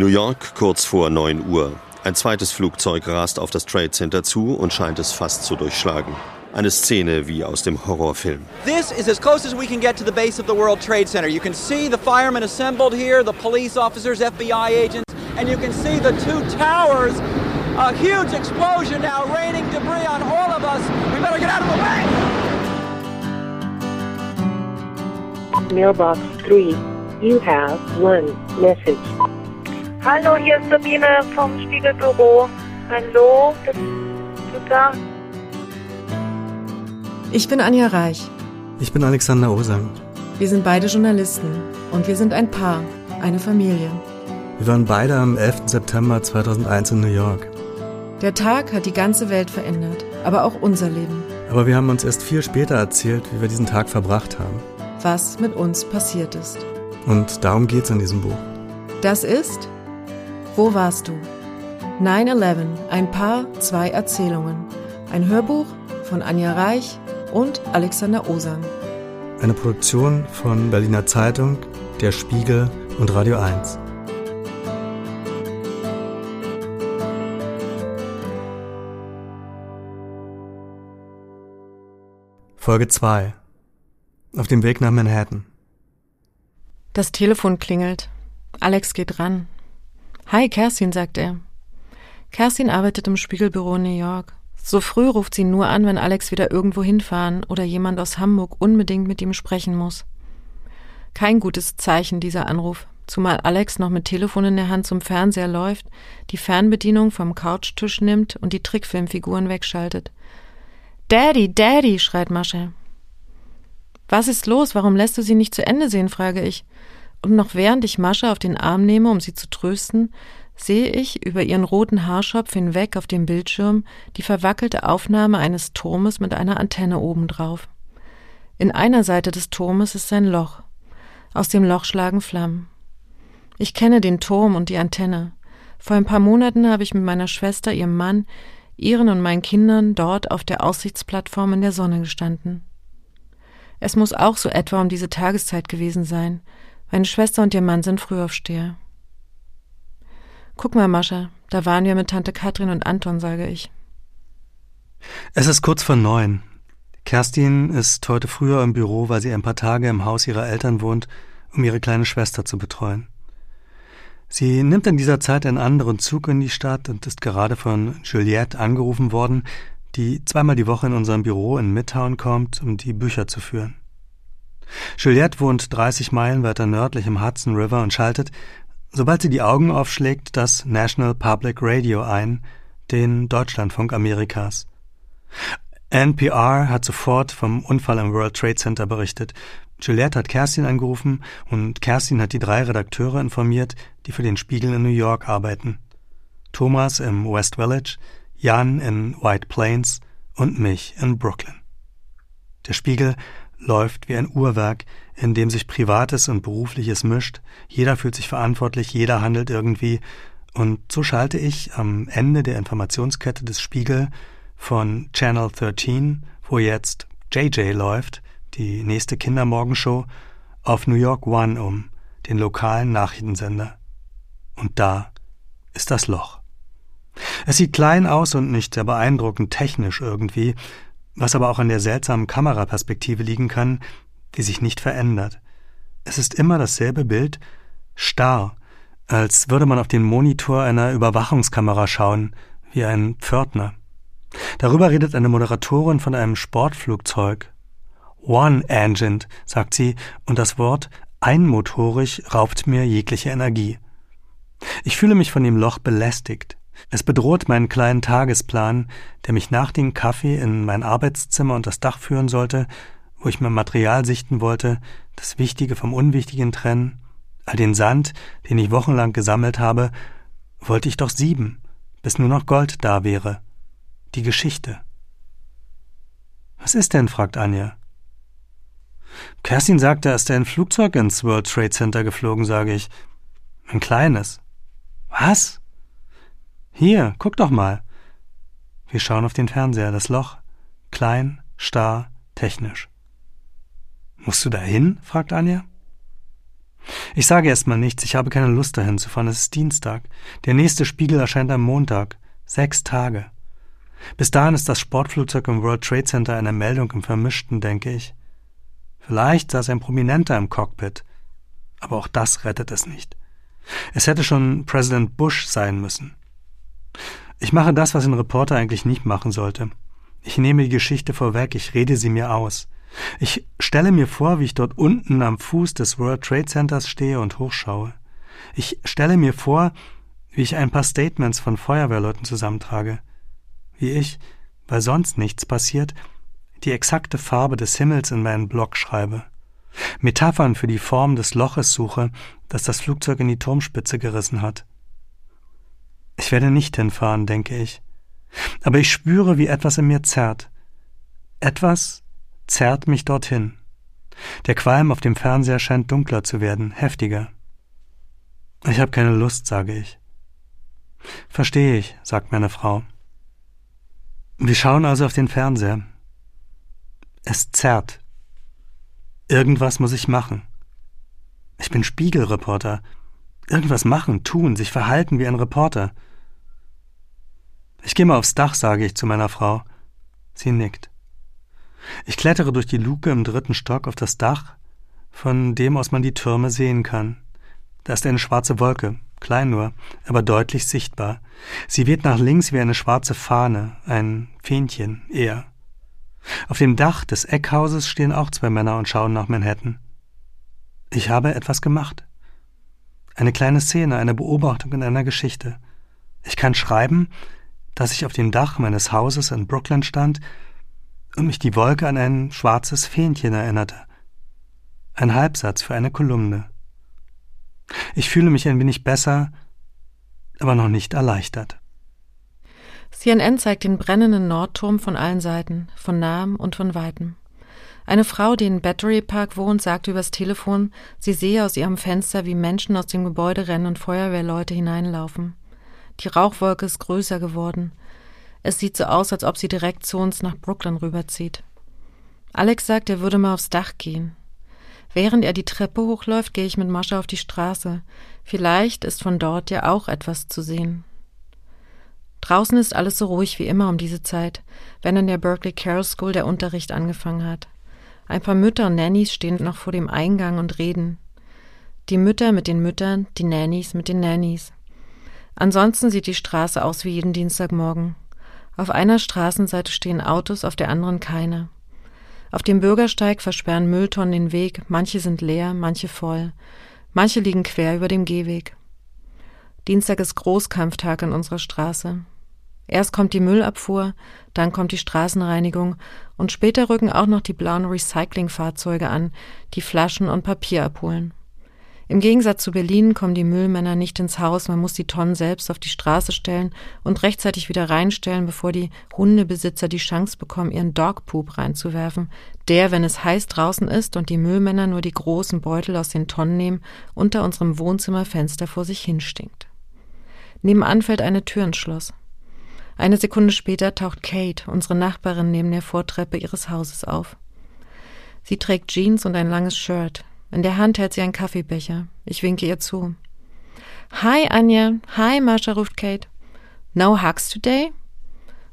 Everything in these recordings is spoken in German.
New York kurz vor 9 Uhr. Ein zweites Flugzeug rast auf das Trade Center zu und scheint es fast zu durchschlagen. Eine Szene wie aus dem Horrorfilm. This is as close as we can get to the base of the World Trade Center. You can see the firemen assembled here, the police officers, FBI agents, and you can see the two towers. A huge explosion now raining debris on all of us. We better get out of the way. Mailbox 3. You have one message. Hallo, hier ist Sabine vom Spiegelbüro. Hallo, bist du da? Ich bin Anja Reich. Ich bin Alexander Osang. Wir sind beide Journalisten und wir sind ein Paar, eine Familie. Wir waren beide am 11. September 2001 in New York. Der Tag hat die ganze Welt verändert, aber auch unser Leben. Aber wir haben uns erst viel später erzählt, wie wir diesen Tag verbracht haben. Was mit uns passiert ist. Und darum geht's in diesem Buch. Das ist Wo warst du? 9-11, ein Paar, zwei Erzählungen. Ein Hörbuch von Anja Reich und Alexander Osang. Eine Produktion von Berliner Zeitung, Der Spiegel und Radio 1. Folge 2. Auf dem Weg nach Manhattan. Das Telefon klingelt. Alex geht ran. Hi, Kerstin, sagt er. Kerstin arbeitet im Spiegelbüro in New York. So früh ruft sie nur an, wenn Alex wieder irgendwo hinfahren oder jemand aus Hamburg unbedingt mit ihm sprechen muss. Kein gutes Zeichen dieser Anruf, zumal Alex noch mit Telefon in der Hand zum Fernseher läuft, die Fernbedienung vom Couchtisch nimmt und die Trickfilmfiguren wegschaltet. Daddy, Daddy, schreit Masche. Was ist los? Warum lässt du sie nicht zu Ende sehen? frage ich. Und noch während ich Masche auf den Arm nehme, um sie zu trösten, sehe ich über ihren roten Haarschopf hinweg auf dem Bildschirm die verwackelte Aufnahme eines Turmes mit einer Antenne obendrauf. In einer Seite des Turmes ist ein Loch. Aus dem Loch schlagen Flammen. Ich kenne den Turm und die Antenne. Vor ein paar Monaten habe ich mit meiner Schwester, ihrem Mann, ihren und meinen Kindern dort auf der Aussichtsplattform in der Sonne gestanden. Es muss auch so etwa um diese Tageszeit gewesen sein. Meine Schwester und ihr Mann sind Frühaufsteher. Guck mal, Mascha, da waren wir mit Tante Katrin und Anton, sage ich. Es ist kurz vor neun. Kerstin ist heute früher im Büro, weil sie ein paar Tage im Haus ihrer Eltern wohnt, um ihre kleine Schwester zu betreuen. Sie nimmt in dieser Zeit einen anderen Zug in die Stadt und ist gerade von Juliette angerufen worden, die zweimal die Woche in unserem Büro in Midtown kommt, um die Bücher zu führen. Juliette wohnt 30 Meilen weiter nördlich im Hudson River und schaltet, sobald sie die Augen aufschlägt, das National Public Radio ein, den Deutschlandfunk Amerikas. NPR hat sofort vom Unfall im World Trade Center berichtet. Juliette hat Kerstin angerufen und Kerstin hat die drei Redakteure informiert, die für den Spiegel in New York arbeiten. Thomas im West Village, Jan in White Plains und mich in Brooklyn. Der Spiegel läuft wie ein Uhrwerk, in dem sich Privates und Berufliches mischt, jeder fühlt sich verantwortlich, jeder handelt irgendwie, und so schalte ich am Ende der Informationskette des Spiegel von Channel 13, wo jetzt JJ läuft, die nächste Kindermorgenshow, auf New York One um, den lokalen Nachrichtensender. Und da ist das Loch. Es sieht klein aus und nicht sehr beeindruckend technisch irgendwie, was aber auch an der seltsamen Kameraperspektive liegen kann, die sich nicht verändert. Es ist immer dasselbe Bild, starr, als würde man auf den Monitor einer Überwachungskamera schauen, wie ein Pförtner. Darüber redet eine Moderatorin von einem Sportflugzeug. One Engine, sagt sie, und das Wort einmotorig raubt mir jegliche Energie. Ich fühle mich von dem Loch belästigt. Es bedroht meinen kleinen Tagesplan, der mich nach dem Kaffee in mein Arbeitszimmer und das Dach führen sollte, wo ich mein Material sichten wollte, das Wichtige vom Unwichtigen trennen, all den Sand, den ich wochenlang gesammelt habe, wollte ich doch sieben, bis nur noch Gold da wäre. Die Geschichte. Was ist denn? fragt Anja. Kerstin sagte, er ist ein Flugzeug ins World Trade Center geflogen, sage ich. Ein kleines. Was? Hier, guck doch mal. Wir schauen auf den Fernseher, das Loch. Klein, starr, technisch. Musst du da hin? fragt Anja. Ich sage erst mal nichts, ich habe keine Lust dahin zu fahren. Es ist Dienstag. Der nächste Spiegel erscheint am Montag. Sechs Tage. Bis dahin ist das Sportflugzeug im World Trade Center eine Meldung im Vermischten, denke ich. Vielleicht saß ein Prominenter im Cockpit. Aber auch das rettet es nicht. Es hätte schon Präsident Bush sein müssen. Ich mache das, was ein Reporter eigentlich nicht machen sollte. Ich nehme die Geschichte vorweg, ich rede sie mir aus. Ich stelle mir vor, wie ich dort unten am Fuß des World Trade Centers stehe und hochschaue. Ich stelle mir vor, wie ich ein paar Statements von Feuerwehrleuten zusammentrage. Wie ich, weil sonst nichts passiert, die exakte Farbe des Himmels in meinen Block schreibe. Metaphern für die Form des Loches suche, das das Flugzeug in die Turmspitze gerissen hat. Ich werde nicht hinfahren, denke ich. Aber ich spüre, wie etwas in mir zerrt. Etwas zerrt mich dorthin. Der Qualm auf dem Fernseher scheint dunkler zu werden, heftiger. Ich habe keine Lust, sage ich. Verstehe ich, sagt meine Frau. Wir schauen also auf den Fernseher. Es zerrt. Irgendwas muss ich machen. Ich bin Spiegelreporter. Irgendwas machen, tun, sich verhalten wie ein Reporter. Ich gehe mal aufs Dach, sage ich zu meiner Frau. Sie nickt. Ich klettere durch die Luke im dritten Stock auf das Dach, von dem aus man die Türme sehen kann. Da ist eine schwarze Wolke, klein nur, aber deutlich sichtbar. Sie weht nach links wie eine schwarze Fahne, ein Fähnchen eher. Auf dem Dach des Eckhauses stehen auch zwei Männer und schauen nach Manhattan. Ich habe etwas gemacht. Eine kleine Szene, eine Beobachtung in einer Geschichte. Ich kann schreiben, dass ich auf dem Dach meines Hauses in Brooklyn stand und mich die Wolke an ein schwarzes Fähnchen erinnerte. Ein Halbsatz für eine Kolumne. Ich fühle mich ein wenig besser, aber noch nicht erleichtert. CNN zeigt den brennenden Nordturm von allen Seiten, von nahem und von weitem. Eine Frau, die in Battery Park wohnt, sagt übers Telefon, sie sehe aus ihrem Fenster, wie Menschen aus dem Gebäude rennen und Feuerwehrleute hineinlaufen. Die Rauchwolke ist größer geworden. Es sieht so aus, als ob sie direkt zu uns nach Brooklyn rüberzieht. Alex sagt, er würde mal aufs Dach gehen. Während er die Treppe hochläuft, gehe ich mit Mascha auf die Straße. Vielleicht ist von dort ja auch etwas zu sehen. Draußen ist alles so ruhig wie immer um diese Zeit, wenn in der Berkeley Carroll School der Unterricht angefangen hat. Ein paar Mütter und Nannies stehen noch vor dem Eingang und reden. Die Mütter mit den Müttern, die Nannies mit den Nannies. Ansonsten sieht die Straße aus wie jeden Dienstagmorgen. Auf einer Straßenseite stehen Autos, auf der anderen keine. Auf dem Bürgersteig versperren Mülltonnen den Weg, manche sind leer, manche voll, manche liegen quer über dem Gehweg. Dienstag ist Großkampftag in unserer Straße. Erst kommt die Müllabfuhr, dann kommt die Straßenreinigung und später rücken auch noch die blauen Recyclingfahrzeuge an, die Flaschen und Papier abholen. Im Gegensatz zu Berlin kommen die Müllmänner nicht ins Haus, man muss die Tonnen selbst auf die Straße stellen und rechtzeitig wieder reinstellen, bevor die Hundebesitzer die Chance bekommen, ihren Dogpoop reinzuwerfen, der, wenn es heiß draußen ist und die Müllmänner nur die großen Beutel aus den Tonnen nehmen, unter unserem Wohnzimmerfenster vor sich hinstinkt. Nebenan fällt eine Tür ins Schloss. Eine Sekunde später taucht Kate, unsere Nachbarin, neben der Vortreppe ihres Hauses auf. Sie trägt Jeans und ein langes Shirt, in der Hand hält sie einen Kaffeebecher. Ich winke ihr zu. Hi, Anja. Hi, Mascha, ruft Kate. No hugs today?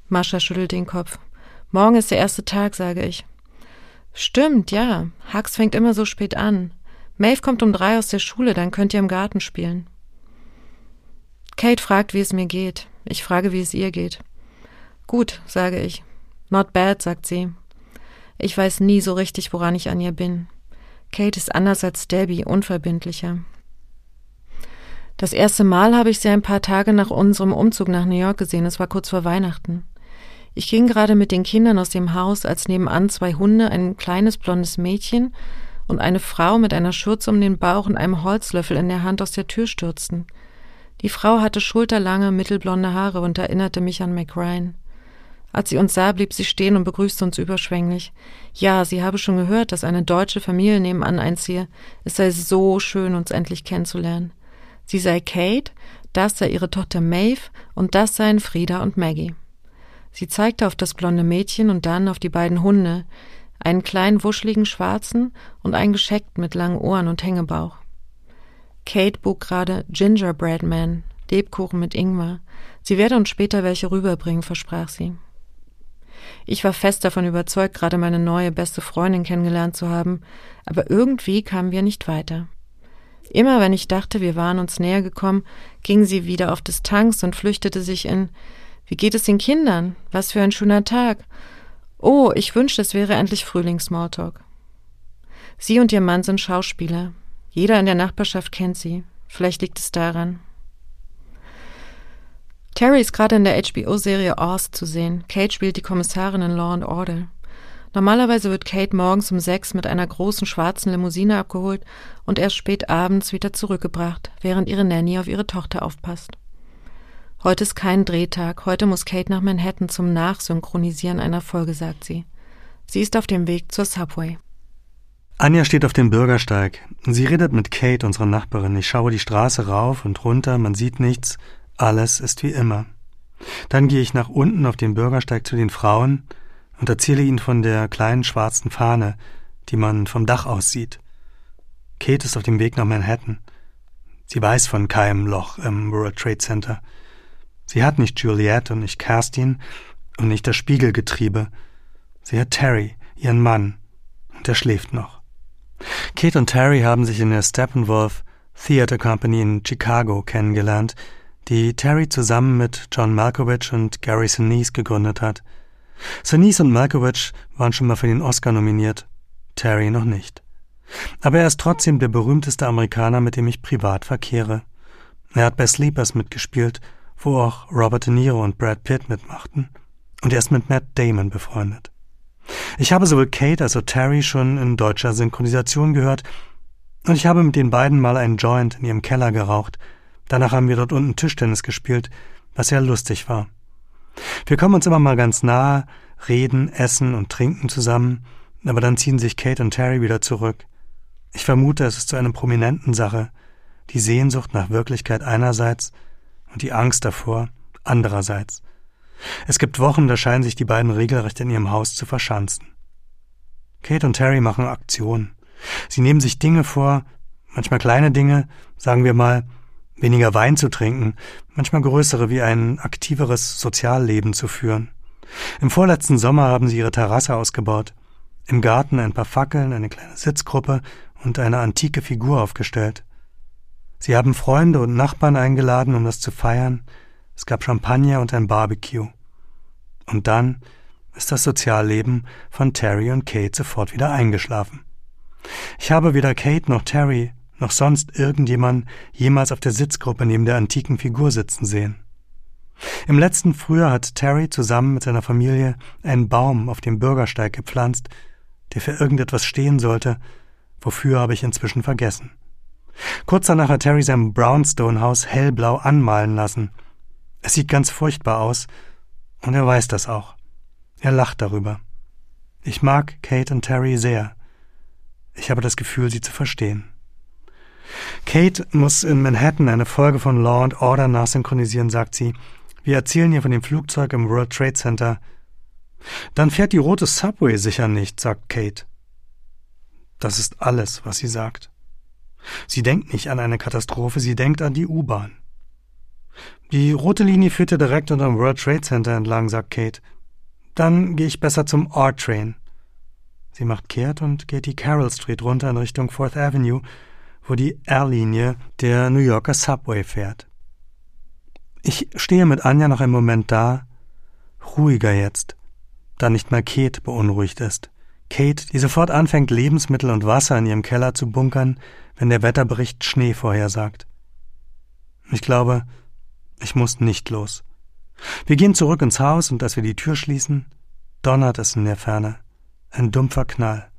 Mascha schüttelt den Kopf. Morgen ist der erste Tag, sage ich. Stimmt, ja. Hugs fängt immer so spät an. Maeve kommt um drei aus der Schule, dann könnt ihr im Garten spielen. Kate fragt, wie es mir geht. Ich frage, wie es ihr geht. Gut, sage ich. Not bad, sagt sie. Ich weiß nie so richtig, woran ich an ihr bin. Kate ist anders als Debbie, unverbindlicher. Das erste Mal habe ich sie ein paar Tage nach unserem Umzug nach New York gesehen. Es war kurz vor Weihnachten. Ich ging gerade mit den Kindern aus dem Haus, als nebenan zwei Hunde, ein kleines blondes Mädchen und eine Frau mit einer Schürze um den Bauch und einem Holzlöffel in der Hand aus der Tür stürzten. Die Frau hatte schulterlange, mittelblonde Haare und erinnerte mich an Mac Ryan. Als sie uns sah, blieb sie stehen und begrüßte uns überschwänglich. Ja, sie habe schon gehört, dass eine deutsche Familie nebenan einziehe. Es sei so schön, uns endlich kennenzulernen. Sie sei Kate, das sei ihre Tochter Maeve und das seien Frieda und Maggie. Sie zeigte auf das blonde Mädchen und dann auf die beiden Hunde, einen kleinen wuscheligen schwarzen und einen gescheckten mit langen Ohren und Hängebauch. Kate bog gerade Gingerbread Man, Lebkuchen mit Ingwer. Sie werde uns später welche rüberbringen, versprach sie. Ich war fest davon überzeugt, gerade meine neue beste Freundin kennengelernt zu haben, aber irgendwie kamen wir nicht weiter. Immer wenn ich dachte, wir waren uns näher gekommen, ging sie wieder auf Distanz und flüchtete sich in Wie geht es den Kindern? Was für ein schöner Tag. Oh, ich wünschte, es wäre endlich Frühlings-Smalltalk. Sie und ihr Mann sind Schauspieler. Jeder in der Nachbarschaft kennt sie. Vielleicht liegt es daran. Terry ist gerade in der HBO-Serie Oz zu sehen. Kate spielt die Kommissarin in Law and Order. Normalerweise wird Kate morgens um sechs mit einer großen schwarzen Limousine abgeholt und erst spät abends wieder zurückgebracht, während ihre Nanny auf ihre Tochter aufpasst. Heute ist kein Drehtag, heute muss Kate nach Manhattan zum Nachsynchronisieren einer Folge, sagt sie. Sie ist auf dem Weg zur Subway. Anja steht auf dem Bürgersteig. Sie redet mit Kate, unserer Nachbarin. Ich schaue die Straße rauf und runter, man sieht nichts, alles ist wie immer. Dann gehe ich nach unten auf den Bürgersteig zu den Frauen und erzähle ihnen von der kleinen schwarzen Fahne, die man vom Dach aus sieht. Kate ist auf dem Weg nach Manhattan. Sie weiß von keinem Loch im World Trade Center. Sie hat nicht Juliette und nicht Kerstin und nicht das Spiegelgetriebe. Sie hat Terry, ihren Mann, und er schläft noch. Kate und Terry haben sich in der Steppenwolf Theater Company in Chicago kennengelernt, die Terry zusammen mit John Malkovich und Gary Sinise gegründet hat. Sinise und Malkovich waren schon mal für den Oscar nominiert, Terry noch nicht. Aber er ist trotzdem der berühmteste Amerikaner, mit dem ich privat verkehre. Er hat bei Sleepers mitgespielt, wo auch Robert De Niro und Brad Pitt mitmachten, und er ist mit Matt Damon befreundet. Ich habe sowohl Kate als auch Terry schon in deutscher Synchronisation gehört, und ich habe mit den beiden mal einen Joint in ihrem Keller geraucht, Danach haben wir dort unten Tischtennis gespielt, was sehr lustig war. Wir kommen uns immer mal ganz nahe, reden, essen und trinken zusammen, aber dann ziehen sich Kate und Terry wieder zurück. Ich vermute, es ist zu einer prominenten Sache, die Sehnsucht nach Wirklichkeit einerseits und die Angst davor andererseits. Es gibt Wochen, da scheinen sich die beiden regelrecht in ihrem Haus zu verschanzen. Kate und Terry machen Aktionen. Sie nehmen sich Dinge vor, manchmal kleine Dinge, sagen wir mal, weniger Wein zu trinken, manchmal größere wie ein aktiveres Sozialleben zu führen. Im vorletzten Sommer haben sie ihre Terrasse ausgebaut, im Garten ein paar Fackeln, eine kleine Sitzgruppe und eine antike Figur aufgestellt. Sie haben Freunde und Nachbarn eingeladen, um das zu feiern. Es gab Champagner und ein Barbecue. Und dann ist das Sozialleben von Terry und Kate sofort wieder eingeschlafen. Ich habe weder Kate noch Terry noch sonst irgendjemand jemals auf der Sitzgruppe neben der antiken Figur sitzen sehen. Im letzten Frühjahr hat Terry zusammen mit seiner Familie einen Baum auf dem Bürgersteig gepflanzt, der für irgendetwas stehen sollte, wofür habe ich inzwischen vergessen. Kurz danach hat Terry sein Brownstone-Haus hellblau anmalen lassen. Es sieht ganz furchtbar aus, und er weiß das auch. Er lacht darüber. Ich mag Kate und Terry sehr. Ich habe das Gefühl, sie zu verstehen. Kate muss in Manhattan eine Folge von Law and Order nachsynchronisieren, sagt sie. Wir erzählen hier von dem Flugzeug im World Trade Center. Dann fährt die rote Subway sicher nicht, sagt Kate. Das ist alles, was sie sagt. Sie denkt nicht an eine Katastrophe, sie denkt an die U-Bahn. Die rote Linie führt ja direkt unter dem World Trade Center entlang, sagt Kate. Dann gehe ich besser zum R-Train. Sie macht kehrt und geht die Carroll Street runter in Richtung Fourth Avenue, wo die R-Linie der New Yorker Subway fährt. Ich stehe mit Anja noch einen Moment da, ruhiger jetzt, da nicht mal Kate beunruhigt ist. Kate, die sofort anfängt, Lebensmittel und Wasser in ihrem Keller zu bunkern, wenn der Wetterbericht Schnee vorhersagt. Ich glaube, ich muss nicht los. Wir gehen zurück ins Haus und als wir die Tür schließen, donnert es in der Ferne. Ein dumpfer Knall.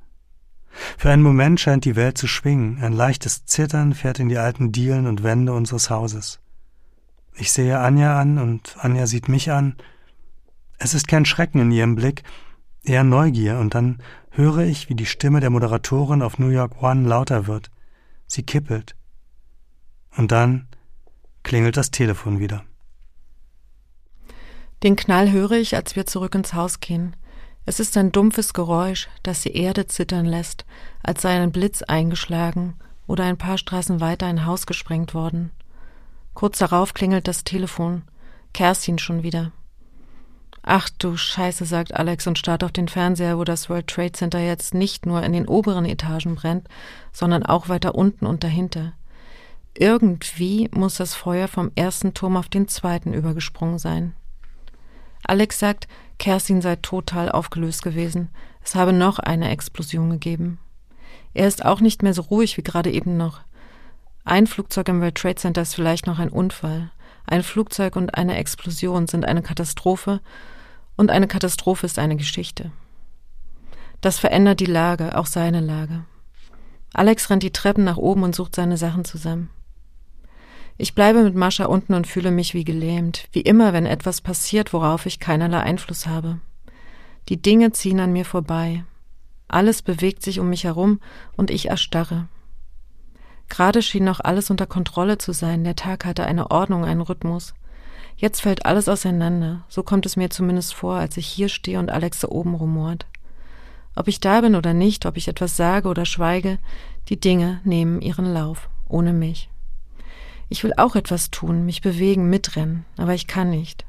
Für einen Moment scheint die Welt zu schwingen, ein leichtes Zittern fährt in die alten Dielen und Wände unseres Hauses. Ich sehe Anja an und Anja sieht mich an. Es ist kein Schrecken in ihrem Blick, eher Neugier, und dann höre ich, wie die Stimme der Moderatorin auf New York One lauter wird. Sie kippelt. Und dann klingelt das Telefon wieder. Den Knall höre ich, als wir zurück ins Haus gehen. Es ist ein dumpfes Geräusch, das die Erde zittern lässt, als sei ein Blitz eingeschlagen oder ein paar Straßen weiter ein Haus gesprengt worden. Kurz darauf klingelt das Telefon. Kerstin schon wieder. Ach du Scheiße, sagt Alex und starrt auf den Fernseher, wo das World Trade Center jetzt nicht nur in den oberen Etagen brennt, sondern auch weiter unten und dahinter. Irgendwie muss das Feuer vom ersten Turm auf den zweiten übergesprungen sein. Alex sagt, Kerstin sei total aufgelöst gewesen. Es habe noch eine Explosion gegeben. Er ist auch nicht mehr so ruhig wie gerade eben noch. Ein Flugzeug im World Trade Center ist vielleicht noch ein Unfall. Ein Flugzeug und eine Explosion sind eine Katastrophe und eine Katastrophe ist eine Geschichte. Das verändert die Lage, auch seine Lage. Alex rennt die Treppen nach oben und sucht seine Sachen zusammen. Ich bleibe mit Mascha unten und fühle mich wie gelähmt, wie immer, wenn etwas passiert, worauf ich keinerlei Einfluss habe. Die Dinge ziehen an mir vorbei. Alles bewegt sich um mich herum und ich erstarre. Gerade schien noch alles unter Kontrolle zu sein, der Tag hatte eine Ordnung, einen Rhythmus. Jetzt fällt alles auseinander, so kommt es mir zumindest vor, als ich hier stehe und Alex da oben rumort. Ob ich da bin oder nicht, ob ich etwas sage oder schweige, die Dinge nehmen ihren Lauf, ohne mich. Ich will auch etwas tun, mich bewegen, mitrennen, aber ich kann nicht.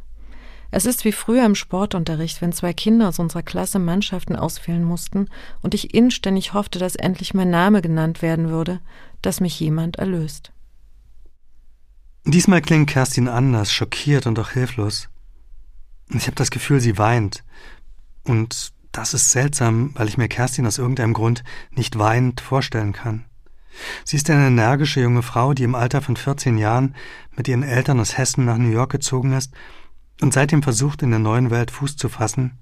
Es ist wie früher im Sportunterricht, wenn zwei Kinder aus unserer Klasse Mannschaften auswählen mussten und ich inständig hoffte, dass endlich mein Name genannt werden würde, dass mich jemand erlöst. Diesmal klingt Kerstin anders, schockiert und auch hilflos. Ich habe das Gefühl, sie weint. Und das ist seltsam, weil ich mir Kerstin aus irgendeinem Grund nicht weinend vorstellen kann. Sie ist eine energische junge Frau, die im Alter von 14 Jahren mit ihren Eltern aus Hessen nach New York gezogen ist und seitdem versucht, in der neuen Welt Fuß zu fassen,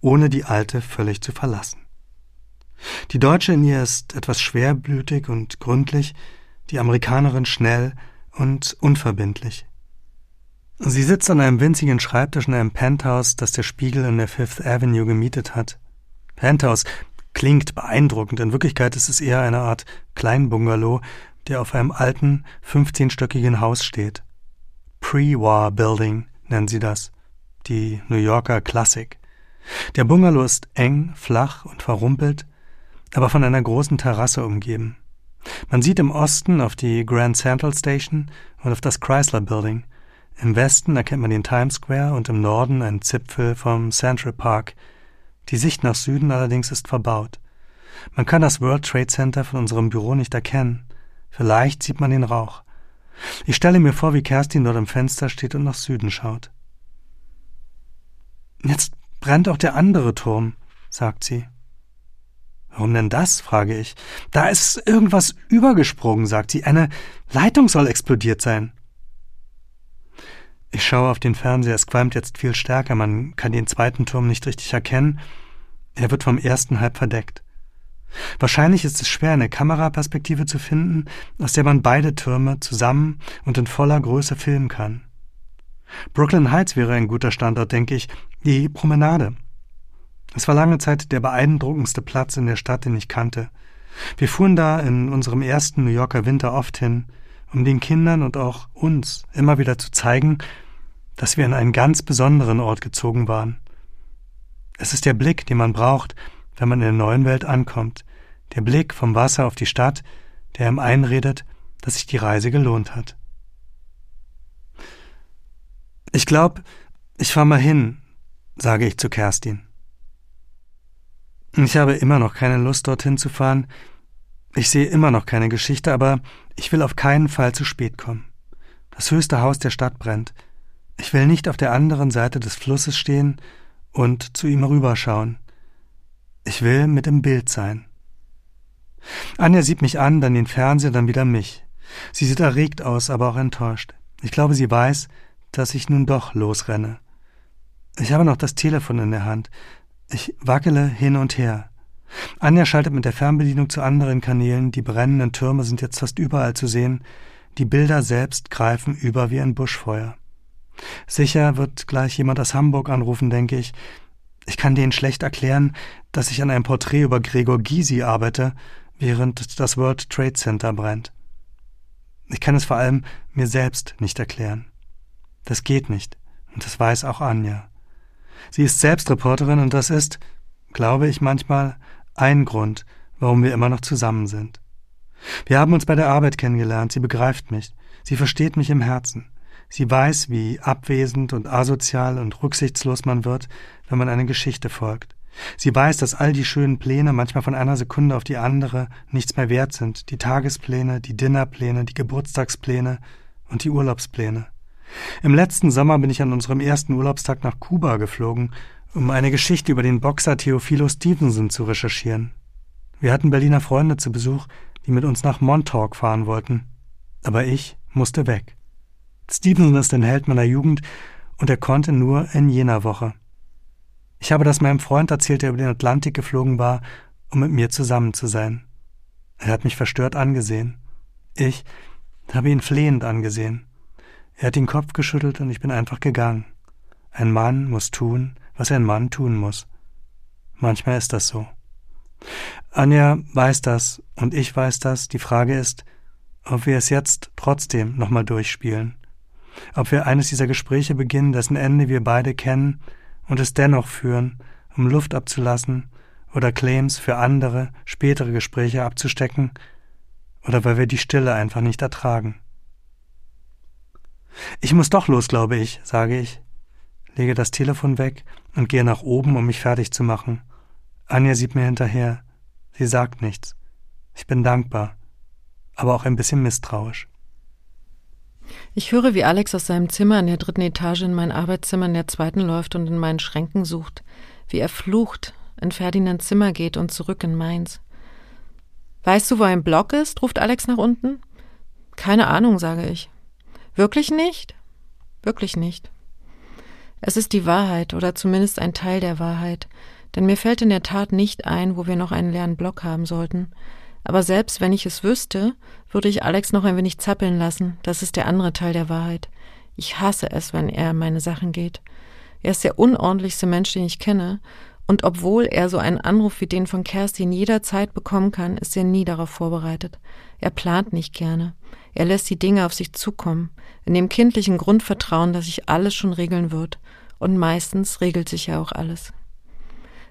ohne die alte völlig zu verlassen. Die Deutsche in ihr ist etwas schwerblütig und gründlich, die Amerikanerin schnell und unverbindlich. Sie sitzt an einem winzigen Schreibtisch in einem Penthouse, das der Spiegel in der Fifth Avenue gemietet hat. Penthouse klingt beeindruckend, in Wirklichkeit ist es eher eine Art Kleinbungalow, der auf einem alten, 15-stöckigen Haus steht. Pre-War Building nennen sie das, die New Yorker Klassik. Der Bungalow ist eng, flach und verrumpelt, aber von einer großen Terrasse umgeben. Man sieht im Osten auf die Grand Central Station und auf das Chrysler Building. Im Westen erkennt man den Times Square und im Norden einen Zipfel vom Central Park. Die Sicht nach Süden allerdings ist verbaut. Man kann das World Trade Center von unserem Büro nicht erkennen. Vielleicht sieht man den Rauch. Ich stelle mir vor, wie Kerstin dort am Fenster steht und nach Süden schaut. Jetzt brennt auch der andere Turm, sagt sie. Warum denn das? frage ich. Da ist irgendwas übergesprungen, sagt sie. Eine Leitung soll explodiert sein. Ich schaue auf den Fernseher, es qualmt jetzt viel stärker, man kann den zweiten Turm nicht richtig erkennen. Er wird vom ersten halb verdeckt. Wahrscheinlich ist es schwer, eine Kameraperspektive zu finden, aus der man beide Türme zusammen und in voller Größe filmen kann. Brooklyn Heights wäre ein guter Standort, denke ich, die Promenade. Es war lange Zeit der beeindruckendste Platz in der Stadt, den ich kannte. Wir fuhren da in unserem ersten New Yorker Winter oft hin, um den Kindern und auch uns immer wieder zu zeigen, dass wir in einen ganz besonderen Ort gezogen waren. Es ist der Blick, den man braucht, wenn man in der neuen Welt ankommt, der Blick vom Wasser auf die Stadt, der ihm einredet, dass sich die Reise gelohnt hat. Ich glaube, ich fahr mal hin, sage ich zu Kerstin. Ich habe immer noch keine Lust, dorthin zu fahren. Ich sehe immer noch keine Geschichte, aber ich will auf keinen Fall zu spät kommen. Das höchste Haus der Stadt brennt. Ich will nicht auf der anderen Seite des Flusses stehen und zu ihm rüberschauen. Ich will mit im Bild sein. Anja sieht mich an, dann den Fernseher, dann wieder mich. Sie sieht erregt aus, aber auch enttäuscht. Ich glaube, sie weiß, dass ich nun doch losrenne. Ich habe noch das Telefon in der Hand. Ich wackele hin und her. Anja schaltet mit der Fernbedienung zu anderen Kanälen, die brennenden Türme sind jetzt fast überall zu sehen, die Bilder selbst greifen über wie ein Buschfeuer. Sicher wird gleich jemand aus Hamburg anrufen, denke ich. Ich kann denen schlecht erklären, dass ich an einem Porträt über Gregor Gysi arbeite, während das World Trade Center brennt. Ich kann es vor allem mir selbst nicht erklären. Das geht nicht, und das weiß auch Anja. Sie ist selbst Reporterin und das ist, glaube ich manchmal, ein Grund, warum wir immer noch zusammen sind. Wir haben uns bei der Arbeit kennengelernt. Sie begreift mich. Sie versteht mich im Herzen. Sie weiß, wie abwesend und asozial und rücksichtslos man wird, wenn man eine Geschichte folgt. Sie weiß, dass all die schönen Pläne manchmal von einer Sekunde auf die andere nichts mehr wert sind. Die Tagespläne, die Dinnerpläne, die Geburtstagspläne und die Urlaubspläne. Im letzten Sommer bin ich an unserem ersten Urlaubstag nach Kuba geflogen, um eine Geschichte über den Boxer Theophilo Stevenson zu recherchieren. Wir hatten Berliner Freunde zu Besuch, die mit uns nach Montauk fahren wollten. Aber ich musste weg. Stevenson ist ein Held meiner Jugend und er konnte nur in jener Woche. Ich habe das meinem Freund erzählt, der über den Atlantik geflogen war, um mit mir zusammen zu sein. Er hat mich verstört angesehen. Ich habe ihn flehend angesehen. Er hat den Kopf geschüttelt und ich bin einfach gegangen. Ein Mann muss tun, was ein Mann tun muss. Manchmal ist das so. Anja weiß das und ich weiß das. Die Frage ist, ob wir es jetzt trotzdem nochmal durchspielen. Ob wir eines dieser Gespräche beginnen, dessen Ende wir beide kennen und es dennoch führen, um Luft abzulassen oder Claims für andere, spätere Gespräche abzustecken oder weil wir die Stille einfach nicht ertragen. Ich muss doch los, glaube ich, sage ich, lege das Telefon weg und gehe nach oben, um mich fertig zu machen. Anja sieht mir hinterher. Sie sagt nichts. Ich bin dankbar, aber auch ein bisschen misstrauisch. Ich höre, wie Alex aus seinem Zimmer in der dritten Etage in mein Arbeitszimmer in der zweiten läuft und in meinen Schränken sucht, wie er flucht, in Ferdinands Zimmer geht und zurück in meins. Weißt du, wo ein Block ist? ruft Alex nach unten. Keine Ahnung, sage ich. Wirklich nicht? Wirklich nicht. Es ist die Wahrheit oder zumindest ein Teil der Wahrheit, denn mir fällt in der Tat nicht ein, wo wir noch einen leeren Block haben sollten. Aber selbst wenn ich es wüsste, würde ich Alex noch ein wenig zappeln lassen. Das ist der andere Teil der Wahrheit. Ich hasse es, wenn er in meine Sachen geht. Er ist der unordentlichste Mensch, den ich kenne, und obwohl er so einen Anruf wie den von Kerstin jederzeit bekommen kann, ist er nie darauf vorbereitet. Er plant nicht gerne. Er lässt die Dinge auf sich zukommen, in dem kindlichen Grundvertrauen, dass sich alles schon regeln wird. Und meistens regelt sich ja auch alles.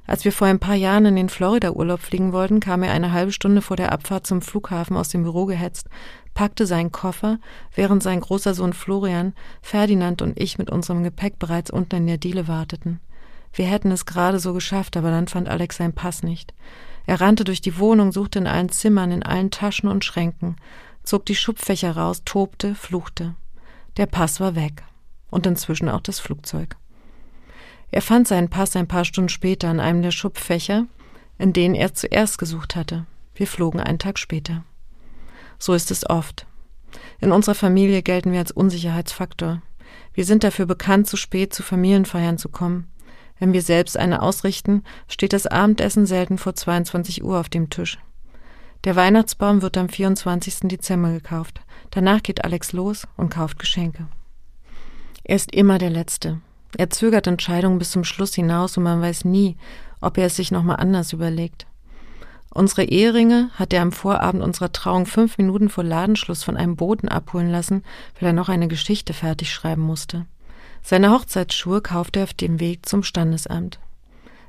Als wir vor ein paar Jahren in den Florida-Urlaub fliegen wollten, kam er eine halbe Stunde vor der Abfahrt zum Flughafen aus dem Büro gehetzt, packte seinen Koffer, während sein großer Sohn Florian, Ferdinand und ich mit unserem Gepäck bereits unten in der Diele warteten. Wir hätten es gerade so geschafft, aber dann fand Alex seinen Pass nicht. Er rannte durch die Wohnung, suchte in allen Zimmern, in allen Taschen und Schränken, zog die Schubfächer raus, tobte, fluchte. Der Pass war weg. Und inzwischen auch das Flugzeug. Er fand seinen Pass ein paar Stunden später in einem der Schubfächer, in denen er zuerst gesucht hatte. Wir flogen einen Tag später. So ist es oft. In unserer Familie gelten wir als Unsicherheitsfaktor. Wir sind dafür bekannt, zu spät zu Familienfeiern zu kommen. Wenn wir selbst eine ausrichten, steht das Abendessen selten vor 22 Uhr auf dem Tisch. Der Weihnachtsbaum wird am 24. Dezember gekauft. Danach geht Alex los und kauft Geschenke. Er ist immer der Letzte. Er zögert Entscheidungen bis zum Schluss hinaus und man weiß nie, ob er es sich nochmal anders überlegt. Unsere Eheringe hat er am Vorabend unserer Trauung fünf Minuten vor Ladenschluss von einem Boten abholen lassen, weil er noch eine Geschichte fertig schreiben musste. Seine Hochzeitsschuhe kaufte er auf dem Weg zum Standesamt.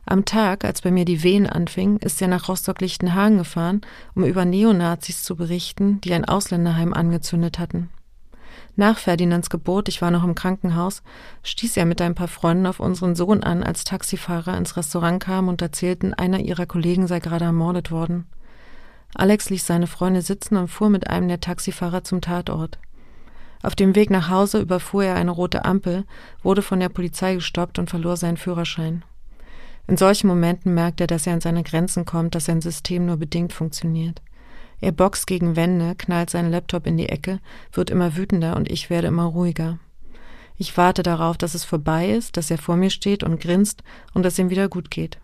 Am Tag, als bei mir die Wehen anfingen, ist er nach Rostock-Lichtenhagen gefahren, um über Neonazis zu berichten, die ein Ausländerheim angezündet hatten. Nach Ferdinands Geburt, ich war noch im Krankenhaus, stieß er mit ein paar Freunden auf unseren Sohn an, als Taxifahrer ins Restaurant kam und erzählten, einer ihrer Kollegen sei gerade ermordet worden. Alex ließ seine Freunde sitzen und fuhr mit einem der Taxifahrer zum Tatort. Auf dem Weg nach Hause überfuhr er eine rote Ampel, wurde von der Polizei gestoppt und verlor seinen Führerschein. In solchen Momenten merkt er, dass er an seine Grenzen kommt, dass sein System nur bedingt funktioniert. Er boxt gegen Wände, knallt seinen Laptop in die Ecke, wird immer wütender und ich werde immer ruhiger. Ich warte darauf, dass es vorbei ist, dass er vor mir steht und grinst und dass ihm wieder gut geht.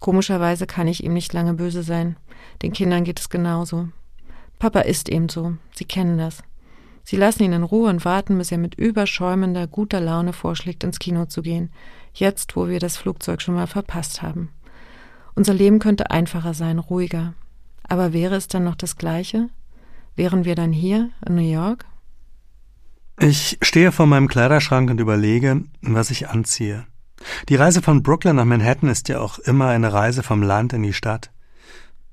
Komischerweise kann ich ihm nicht lange böse sein. Den Kindern geht es genauso. Papa ist eben so. Sie kennen das. Sie lassen ihn in Ruhe und warten, bis er mit überschäumender, guter Laune vorschlägt, ins Kino zu gehen. Jetzt, wo wir das Flugzeug schon mal verpasst haben. Unser Leben könnte einfacher sein, ruhiger. Aber wäre es dann noch das Gleiche? Wären wir dann hier in New York? Ich stehe vor meinem Kleiderschrank und überlege, was ich anziehe. Die Reise von Brooklyn nach Manhattan ist ja auch immer eine Reise vom Land in die Stadt.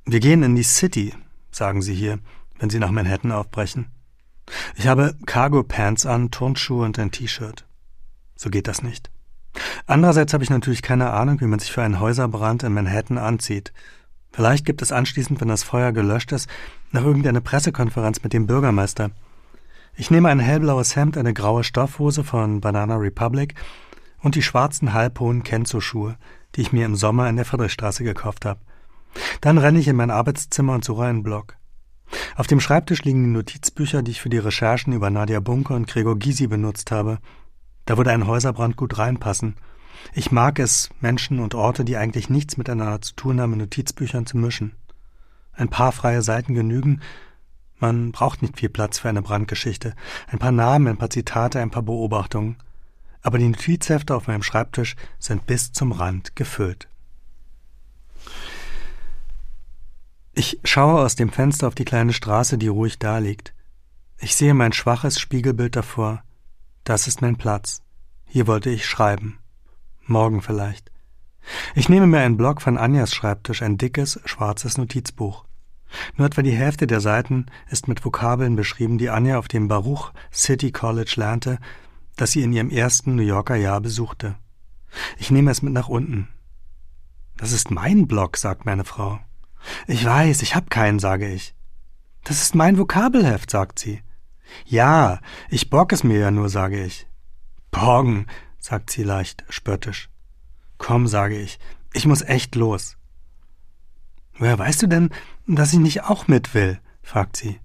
Wir gehen in die City, sagen sie hier, wenn sie nach Manhattan aufbrechen. Ich habe Cargo-Pants an, Turnschuhe und ein T-Shirt. So geht das nicht. Andererseits habe ich natürlich keine Ahnung, wie man sich für einen Häuserbrand in Manhattan anzieht. Vielleicht gibt es anschließend, wenn das Feuer gelöscht ist, noch irgendeine Pressekonferenz mit dem Bürgermeister. Ich nehme ein hellblaues Hemd, eine graue Stoffhose von Banana Republic und die schwarzen halbhohen Kenzo-Schuhe, die ich mir im Sommer in der Friedrichstraße gekauft habe. Dann renne ich in mein Arbeitszimmer und suche einen Block. Auf dem Schreibtisch liegen die Notizbücher, die ich für die Recherchen über Nadia Bunker und Gregor Gysi benutzt habe. Da würde ein Häuserbrand gut reinpassen. Ich mag es, Menschen und Orte, die eigentlich nichts miteinander zu tun haben, in Notizbüchern zu mischen. Ein paar freie Seiten genügen. Man braucht nicht viel Platz für eine Brandgeschichte. Ein paar Namen, ein paar Zitate, ein paar Beobachtungen. Aber die Notizhefte auf meinem Schreibtisch sind bis zum Rand gefüllt. Ich schaue aus dem Fenster auf die kleine Straße, die ruhig daliegt. Ich sehe mein schwaches Spiegelbild davor. Das ist mein Platz. Hier wollte ich schreiben. Morgen vielleicht. Ich nehme mir einen Block von Anjas Schreibtisch, ein dickes, schwarzes Notizbuch. Nur etwa die Hälfte der Seiten ist mit Vokabeln beschrieben, die Anja auf dem Baruch City College lernte, das sie in ihrem ersten New Yorker Jahr besuchte. Ich nehme es mit nach unten. Das ist mein Block, sagt meine Frau. Ich weiß, ich hab keinen, sage ich. Das ist mein Vokabelheft, sagt sie. Ja, ich borg es mir ja nur, sage ich. Borgen, sagt sie leicht spöttisch. Komm, sage ich, ich muss echt los. Woher weißt du denn, dass ich nicht auch mit will? fragt sie.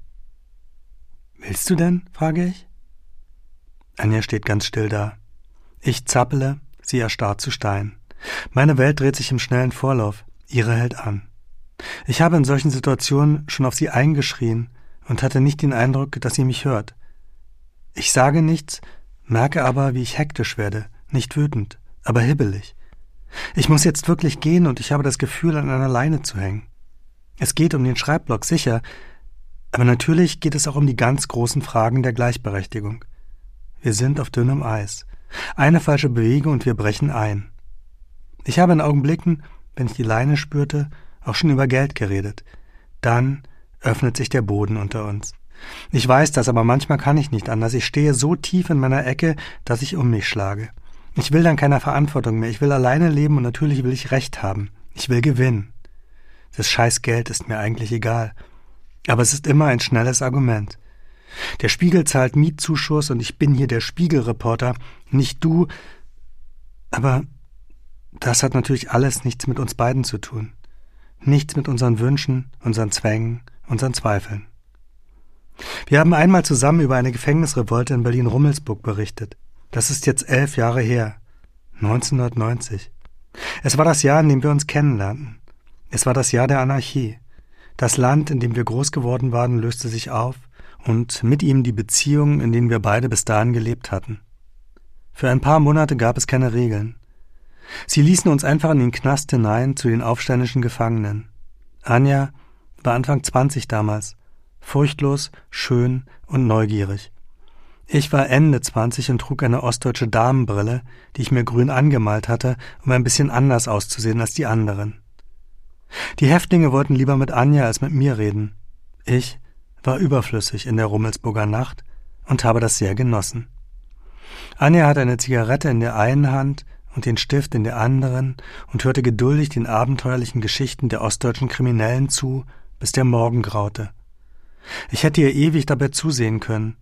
Willst du denn? frage ich. Anja steht ganz still da. Ich zappele, sie erstarrt zu Stein. Meine Welt dreht sich im schnellen Vorlauf, ihre hält an. Ich habe in solchen Situationen schon auf sie eingeschrien und hatte nicht den Eindruck, dass sie mich hört. Ich sage nichts, merke aber, wie ich hektisch werde, nicht wütend, aber hibbelig. Ich muss jetzt wirklich gehen und ich habe das Gefühl, an einer Leine zu hängen. Es geht um den Schreibblock, sicher, aber natürlich geht es auch um die ganz großen Fragen der Gleichberechtigung. Wir sind auf dünnem Eis. Eine falsche Bewegung und wir brechen ein. Ich habe in Augenblicken, wenn ich die Leine spürte, auch schon über Geld geredet. Dann öffnet sich der Boden unter uns. Ich weiß das, aber manchmal kann ich nicht anders. Ich stehe so tief in meiner Ecke, dass ich um mich schlage. Ich will dann keine Verantwortung mehr. Ich will alleine leben und natürlich will ich Recht haben. Ich will gewinnen. Das scheiß Geld ist mir eigentlich egal. Aber es ist immer ein schnelles Argument. Der Spiegel zahlt Mietzuschuss und ich bin hier der Spiegelreporter, nicht du. Aber das hat natürlich alles nichts mit uns beiden zu tun nichts mit unseren Wünschen, unseren Zwängen, unseren Zweifeln. Wir haben einmal zusammen über eine Gefängnisrevolte in Berlin-Rummelsburg berichtet. Das ist jetzt elf Jahre her. 1990. Es war das Jahr, in dem wir uns kennenlernten. Es war das Jahr der Anarchie. Das Land, in dem wir groß geworden waren, löste sich auf und mit ihm die Beziehungen, in denen wir beide bis dahin gelebt hatten. Für ein paar Monate gab es keine Regeln. Sie ließen uns einfach in den Knast hinein zu den aufständischen Gefangenen. Anja war Anfang 20 damals, furchtlos, schön und neugierig. Ich war Ende 20 und trug eine ostdeutsche Damenbrille, die ich mir grün angemalt hatte, um ein bisschen anders auszusehen als die anderen. Die Häftlinge wollten lieber mit Anja als mit mir reden. Ich war überflüssig in der Rummelsburger Nacht und habe das sehr genossen. Anja hatte eine Zigarette in der einen Hand und den Stift in der anderen und hörte geduldig den abenteuerlichen Geschichten der ostdeutschen Kriminellen zu, bis der Morgen graute. Ich hätte ihr ewig dabei zusehen können,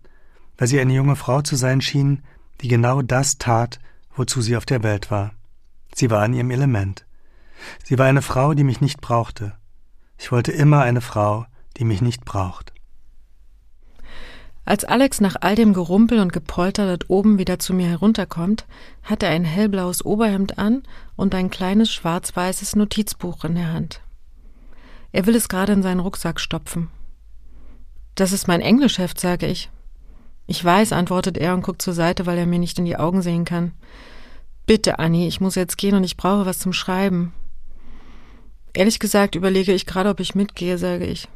weil sie eine junge Frau zu sein schien, die genau das tat, wozu sie auf der Welt war. Sie war in ihrem Element. Sie war eine Frau, die mich nicht brauchte. Ich wollte immer eine Frau, die mich nicht braucht. Als Alex nach all dem Gerumpel und Gepolter dort oben wieder zu mir herunterkommt, hat er ein hellblaues Oberhemd an und ein kleines schwarz-weißes Notizbuch in der Hand. Er will es gerade in seinen Rucksack stopfen. Das ist mein Englischheft, sage ich. Ich weiß, antwortet er und guckt zur Seite, weil er mir nicht in die Augen sehen kann. Bitte, Annie, ich muss jetzt gehen und ich brauche was zum Schreiben. Ehrlich gesagt überlege ich gerade, ob ich mitgehe, sage ich.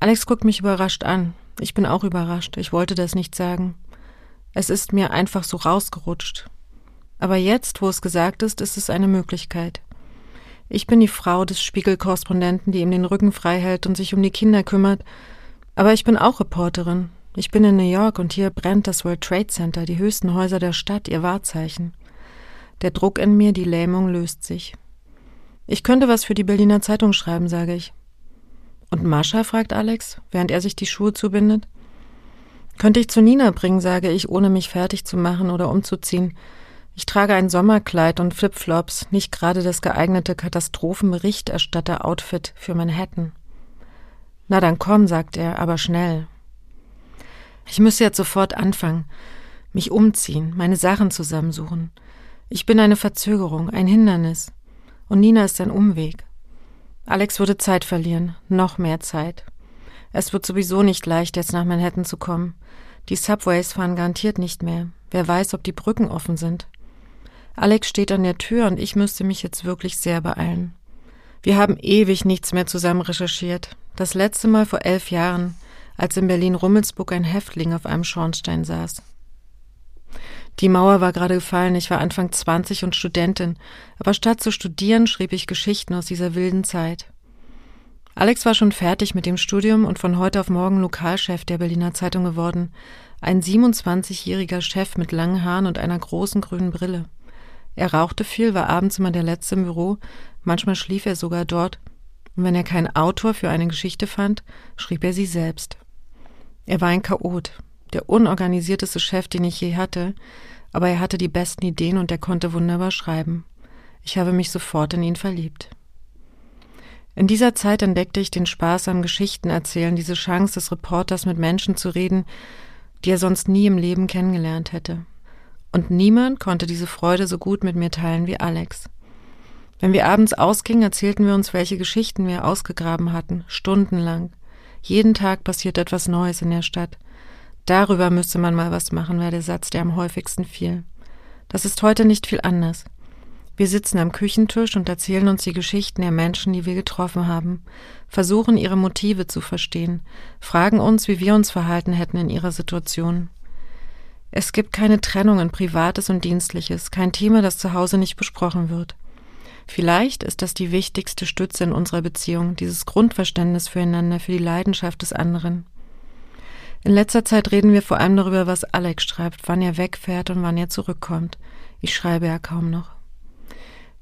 Alex guckt mich überrascht an. Ich bin auch überrascht. Ich wollte das nicht sagen. Es ist mir einfach so rausgerutscht. Aber jetzt, wo es gesagt ist, ist es eine Möglichkeit. Ich bin die Frau des Spiegelkorrespondenten, die ihm den Rücken frei hält und sich um die Kinder kümmert. Aber ich bin auch Reporterin. Ich bin in New York und hier brennt das World Trade Center, die höchsten Häuser der Stadt, ihr Wahrzeichen. Der Druck in mir, die Lähmung löst sich. Ich könnte was für die Berliner Zeitung schreiben, sage ich. Und Mascha? fragt Alex, während er sich die Schuhe zubindet. Könnte ich zu Nina bringen, sage ich, ohne mich fertig zu machen oder umzuziehen. Ich trage ein Sommerkleid und Flipflops, nicht gerade das geeignete Katastrophenberichterstatter-Outfit für Manhattan. Na dann komm, sagt er, aber schnell. Ich müsse jetzt sofort anfangen, mich umziehen, meine Sachen zusammensuchen. Ich bin eine Verzögerung, ein Hindernis. Und Nina ist ein Umweg. Alex würde Zeit verlieren, noch mehr Zeit. Es wird sowieso nicht leicht, jetzt nach Manhattan zu kommen. Die Subways fahren garantiert nicht mehr. Wer weiß, ob die Brücken offen sind. Alex steht an der Tür und ich müsste mich jetzt wirklich sehr beeilen. Wir haben ewig nichts mehr zusammen recherchiert. Das letzte Mal vor elf Jahren, als in Berlin-Rummelsburg ein Häftling auf einem Schornstein saß. Die Mauer war gerade gefallen, ich war Anfang 20 und Studentin, aber statt zu studieren schrieb ich Geschichten aus dieser wilden Zeit. Alex war schon fertig mit dem Studium und von heute auf morgen Lokalchef der Berliner Zeitung geworden, ein 27-jähriger Chef mit langen Haaren und einer großen grünen Brille. Er rauchte viel, war abends immer der Letzte im Büro, manchmal schlief er sogar dort, und wenn er keinen Autor für eine Geschichte fand, schrieb er sie selbst. Er war ein Chaot, der unorganisierteste Chef, den ich je hatte, aber er hatte die besten Ideen und er konnte wunderbar schreiben. Ich habe mich sofort in ihn verliebt. In dieser Zeit entdeckte ich den Spaß am Geschichtenerzählen, diese Chance des Reporters mit Menschen zu reden, die er sonst nie im Leben kennengelernt hätte. Und niemand konnte diese Freude so gut mit mir teilen wie Alex. Wenn wir abends ausgingen, erzählten wir uns, welche Geschichten wir ausgegraben hatten, stundenlang. Jeden Tag passiert etwas Neues in der Stadt. Darüber müsste man mal was machen, war der Satz, der am häufigsten fiel. Das ist heute nicht viel anders. Wir sitzen am Küchentisch und erzählen uns die Geschichten der Menschen, die wir getroffen haben, versuchen ihre Motive zu verstehen, fragen uns, wie wir uns verhalten hätten in ihrer Situation. Es gibt keine Trennung in Privates und Dienstliches, kein Thema, das zu Hause nicht besprochen wird. Vielleicht ist das die wichtigste Stütze in unserer Beziehung, dieses Grundverständnis füreinander, für die Leidenschaft des anderen. In letzter Zeit reden wir vor allem darüber, was Alex schreibt, wann er wegfährt und wann er zurückkommt. Ich schreibe ja kaum noch.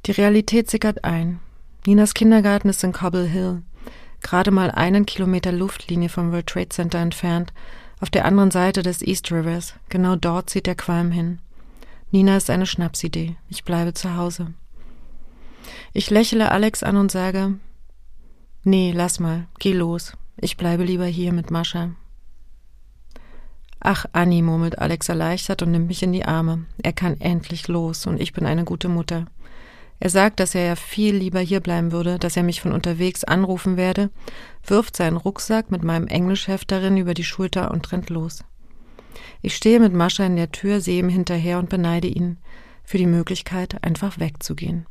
Die Realität sickert ein. Ninas Kindergarten ist in Cobble Hill, gerade mal einen Kilometer Luftlinie vom World Trade Center entfernt, auf der anderen Seite des East Rivers. Genau dort zieht der Qualm hin. Nina ist eine Schnapsidee. Ich bleibe zu Hause. Ich lächle Alex an und sage, nee, lass mal, geh los. Ich bleibe lieber hier mit Mascha. Ach, Annie, murmelt Alex erleichtert und nimmt mich in die Arme. Er kann endlich los und ich bin eine gute Mutter. Er sagt, dass er ja viel lieber hier bleiben würde, dass er mich von unterwegs anrufen werde, wirft seinen Rucksack mit meinem Englischheft darin über die Schulter und rennt los. Ich stehe mit Mascha in der Tür, sehe ihm hinterher und beneide ihn für die Möglichkeit, einfach wegzugehen.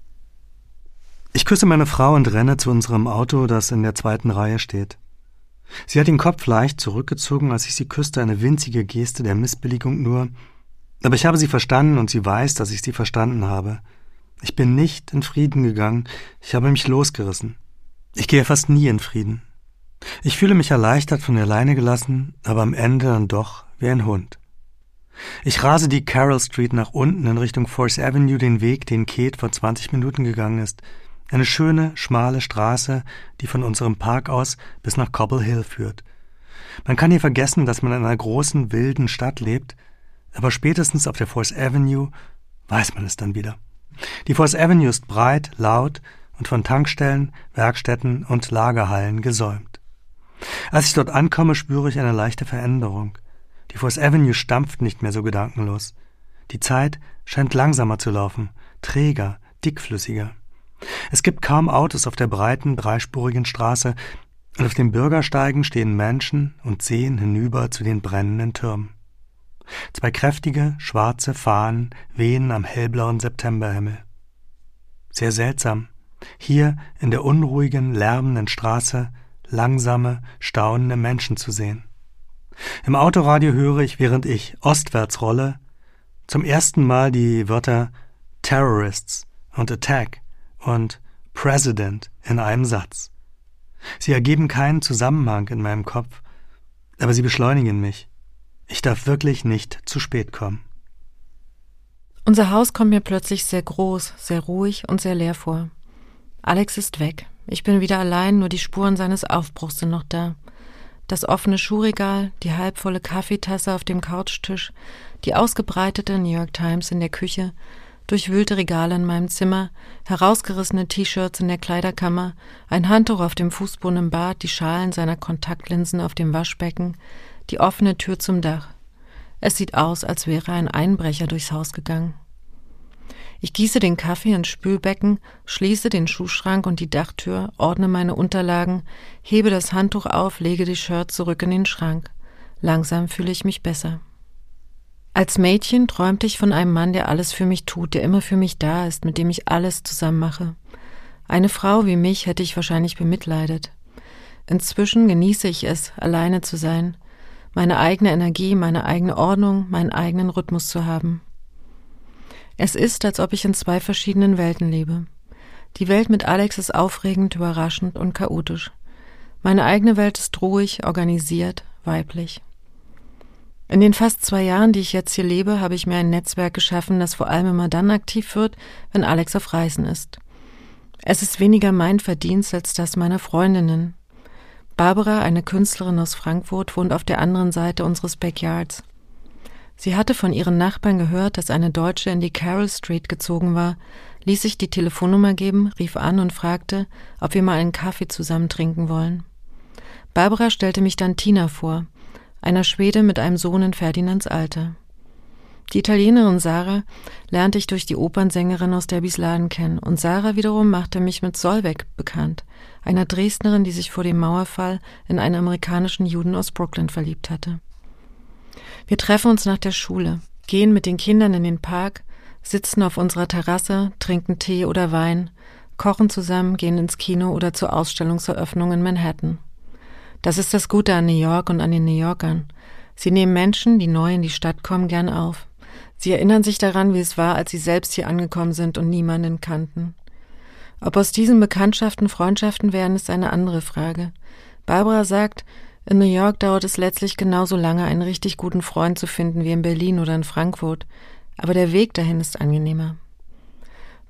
Ich küsse meine Frau und renne zu unserem Auto, das in der zweiten Reihe steht. Sie hat den Kopf leicht zurückgezogen, als ich sie küsste, eine winzige Geste der Missbilligung nur. Aber ich habe sie verstanden und sie weiß, dass ich sie verstanden habe. Ich bin nicht in Frieden gegangen, ich habe mich losgerissen. Ich gehe fast nie in Frieden. Ich fühle mich erleichtert von der Leine gelassen, aber am Ende dann doch wie ein Hund. Ich rase die Carroll Street nach unten in Richtung Force Avenue, den Weg, den Kate vor 20 Minuten gegangen ist. Eine schöne, schmale Straße, die von unserem Park aus bis nach Cobble Hill führt. Man kann hier vergessen, dass man in einer großen, wilden Stadt lebt, aber spätestens auf der Force Avenue weiß man es dann wieder. Die Force Avenue ist breit, laut und von Tankstellen, Werkstätten und Lagerhallen gesäumt. Als ich dort ankomme, spüre ich eine leichte Veränderung. Die Force Avenue stampft nicht mehr so gedankenlos. Die Zeit scheint langsamer zu laufen, träger, dickflüssiger. Es gibt kaum Autos auf der breiten, dreispurigen Straße, und auf den Bürgersteigen stehen Menschen und sehen hinüber zu den brennenden Türmen. Zwei kräftige, schwarze Fahnen wehen am hellblauen Septemberhimmel. Sehr seltsam, hier in der unruhigen, lärmenden Straße langsame, staunende Menschen zu sehen. Im Autoradio höre ich, während ich ostwärts rolle, zum ersten Mal die Wörter Terrorists und Attack und President in einem Satz. Sie ergeben keinen Zusammenhang in meinem Kopf, aber sie beschleunigen mich. Ich darf wirklich nicht zu spät kommen. Unser Haus kommt mir plötzlich sehr groß, sehr ruhig und sehr leer vor. Alex ist weg. Ich bin wieder allein, nur die Spuren seines Aufbruchs sind noch da. Das offene Schuhregal, die halbvolle Kaffeetasse auf dem Couchtisch, die ausgebreitete New York Times in der Küche, durchwühlte Regale in meinem Zimmer, herausgerissene T-Shirts in der Kleiderkammer, ein Handtuch auf dem Fußboden im Bad, die Schalen seiner Kontaktlinsen auf dem Waschbecken, die offene Tür zum Dach. Es sieht aus, als wäre ein Einbrecher durchs Haus gegangen. Ich gieße den Kaffee ins Spülbecken, schließe den Schuhschrank und die Dachtür, ordne meine Unterlagen, hebe das Handtuch auf, lege die Shirt zurück in den Schrank. Langsam fühle ich mich besser. Als Mädchen träumte ich von einem Mann, der alles für mich tut, der immer für mich da ist, mit dem ich alles zusammen mache. Eine Frau wie mich hätte ich wahrscheinlich bemitleidet. Inzwischen genieße ich es, alleine zu sein, meine eigene Energie, meine eigene Ordnung, meinen eigenen Rhythmus zu haben. Es ist, als ob ich in zwei verschiedenen Welten lebe. Die Welt mit Alex ist aufregend, überraschend und chaotisch. Meine eigene Welt ist ruhig, organisiert, weiblich. In den fast zwei Jahren, die ich jetzt hier lebe, habe ich mir ein Netzwerk geschaffen, das vor allem immer dann aktiv wird, wenn Alex auf Reisen ist. Es ist weniger mein Verdienst als das meiner Freundinnen. Barbara, eine Künstlerin aus Frankfurt, wohnt auf der anderen Seite unseres Backyards. Sie hatte von ihren Nachbarn gehört, dass eine Deutsche in die Carroll Street gezogen war, ließ sich die Telefonnummer geben, rief an und fragte, ob wir mal einen Kaffee zusammen trinken wollen. Barbara stellte mich dann Tina vor, einer Schwede mit einem Sohn in Ferdinands Alter. Die Italienerin Sarah lernte ich durch die Opernsängerin aus Debbys Laden kennen, und Sarah wiederum machte mich mit Solveig bekannt, einer Dresdnerin, die sich vor dem Mauerfall in einen amerikanischen Juden aus Brooklyn verliebt hatte. Wir treffen uns nach der Schule, gehen mit den Kindern in den Park, sitzen auf unserer Terrasse, trinken Tee oder Wein, kochen zusammen, gehen ins Kino oder zur Ausstellungseröffnung in Manhattan. Das ist das Gute an New York und an den New Yorkern. Sie nehmen Menschen, die neu in die Stadt kommen, gern auf. Sie erinnern sich daran, wie es war, als sie selbst hier angekommen sind und niemanden kannten. Ob aus diesen Bekanntschaften Freundschaften werden, ist eine andere Frage. Barbara sagt, in New York dauert es letztlich genauso lange, einen richtig guten Freund zu finden wie in Berlin oder in Frankfurt, aber der Weg dahin ist angenehmer.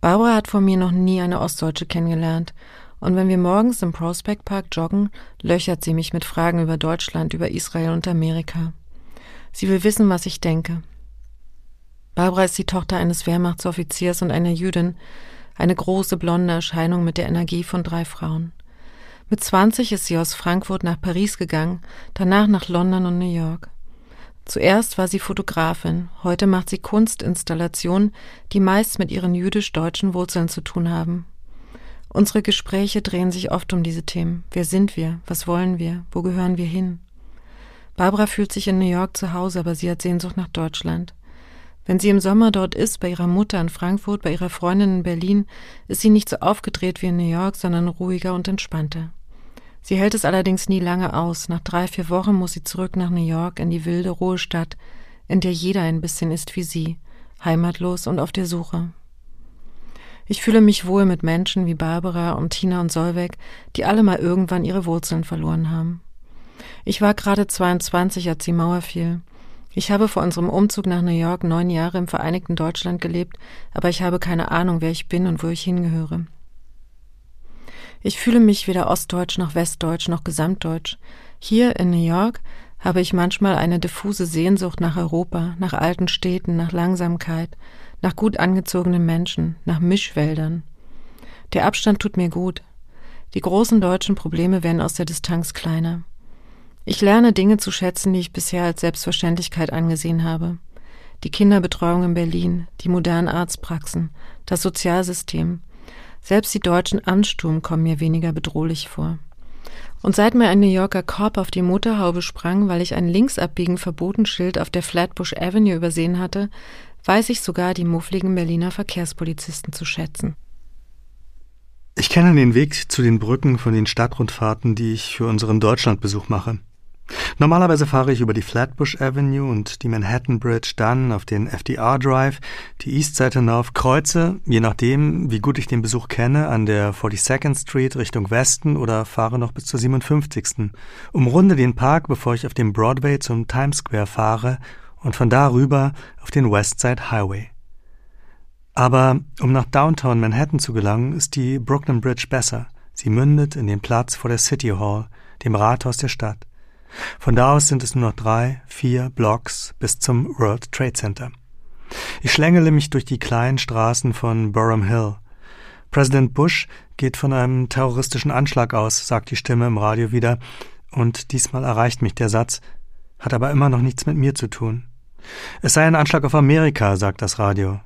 Barbara hat vor mir noch nie eine Ostdeutsche kennengelernt und wenn wir morgens im Prospect Park joggen, löchert sie mich mit Fragen über Deutschland, über Israel und Amerika. Sie will wissen, was ich denke. Barbara ist die Tochter eines Wehrmachtsoffiziers und einer Jüdin, eine große blonde Erscheinung mit der Energie von drei Frauen. Mit 20 ist sie aus Frankfurt nach Paris gegangen, danach nach London und New York. Zuerst war sie Fotografin, heute macht sie Kunstinstallationen, die meist mit ihren jüdisch-deutschen Wurzeln zu tun haben. Unsere Gespräche drehen sich oft um diese Themen. Wer sind wir? Was wollen wir? Wo gehören wir hin? Barbara fühlt sich in New York zu Hause, aber sie hat Sehnsucht nach Deutschland. Wenn sie im Sommer dort ist, bei ihrer Mutter in Frankfurt, bei ihrer Freundin in Berlin, ist sie nicht so aufgedreht wie in New York, sondern ruhiger und entspannter. Sie hält es allerdings nie lange aus. Nach drei, vier Wochen muss sie zurück nach New York in die wilde, rohe Stadt, in der jeder ein bisschen ist wie sie, heimatlos und auf der Suche. Ich fühle mich wohl mit Menschen wie Barbara und Tina und Solveig, die alle mal irgendwann ihre Wurzeln verloren haben. Ich war gerade 22, als die Mauer fiel. Ich habe vor unserem Umzug nach New York neun Jahre im Vereinigten Deutschland gelebt, aber ich habe keine Ahnung, wer ich bin und wo ich hingehöre. Ich fühle mich weder ostdeutsch noch westdeutsch noch gesamtdeutsch. Hier in New York habe ich manchmal eine diffuse Sehnsucht nach Europa, nach alten Städten, nach Langsamkeit, nach gut angezogenen Menschen, nach Mischwäldern. Der Abstand tut mir gut. Die großen deutschen Probleme werden aus der Distanz kleiner. Ich lerne Dinge zu schätzen, die ich bisher als Selbstverständlichkeit angesehen habe. Die Kinderbetreuung in Berlin, die modernen Arztpraxen, das Sozialsystem. Selbst die deutschen Ansturm kommen mir weniger bedrohlich vor. Und seit mir ein New Yorker Korb auf die Motorhaube sprang, weil ich ein Linksabbiegen verboten Schild auf der Flatbush Avenue übersehen hatte, weiß ich sogar die muffligen Berliner Verkehrspolizisten zu schätzen. Ich kenne den Weg zu den Brücken von den Stadtrundfahrten, die ich für unseren Deutschlandbesuch mache. Normalerweise fahre ich über die Flatbush Avenue und die Manhattan Bridge, dann auf den FDR Drive, die Eastside hinauf, kreuze, je nachdem, wie gut ich den Besuch kenne, an der 42nd Street Richtung Westen oder fahre noch bis zur 57. Umrunde den Park, bevor ich auf dem Broadway zum Times Square fahre und von da rüber auf den Westside Highway. Aber um nach Downtown Manhattan zu gelangen, ist die Brooklyn Bridge besser. Sie mündet in den Platz vor der City Hall, dem Rathaus der Stadt. Von da aus sind es nur noch drei, vier Blocks bis zum World Trade Center. Ich schlängele mich durch die kleinen Straßen von Burham Hill. Präsident Bush geht von einem terroristischen Anschlag aus, sagt die Stimme im Radio wieder, und diesmal erreicht mich der Satz, hat aber immer noch nichts mit mir zu tun. Es sei ein Anschlag auf Amerika, sagt das Radio.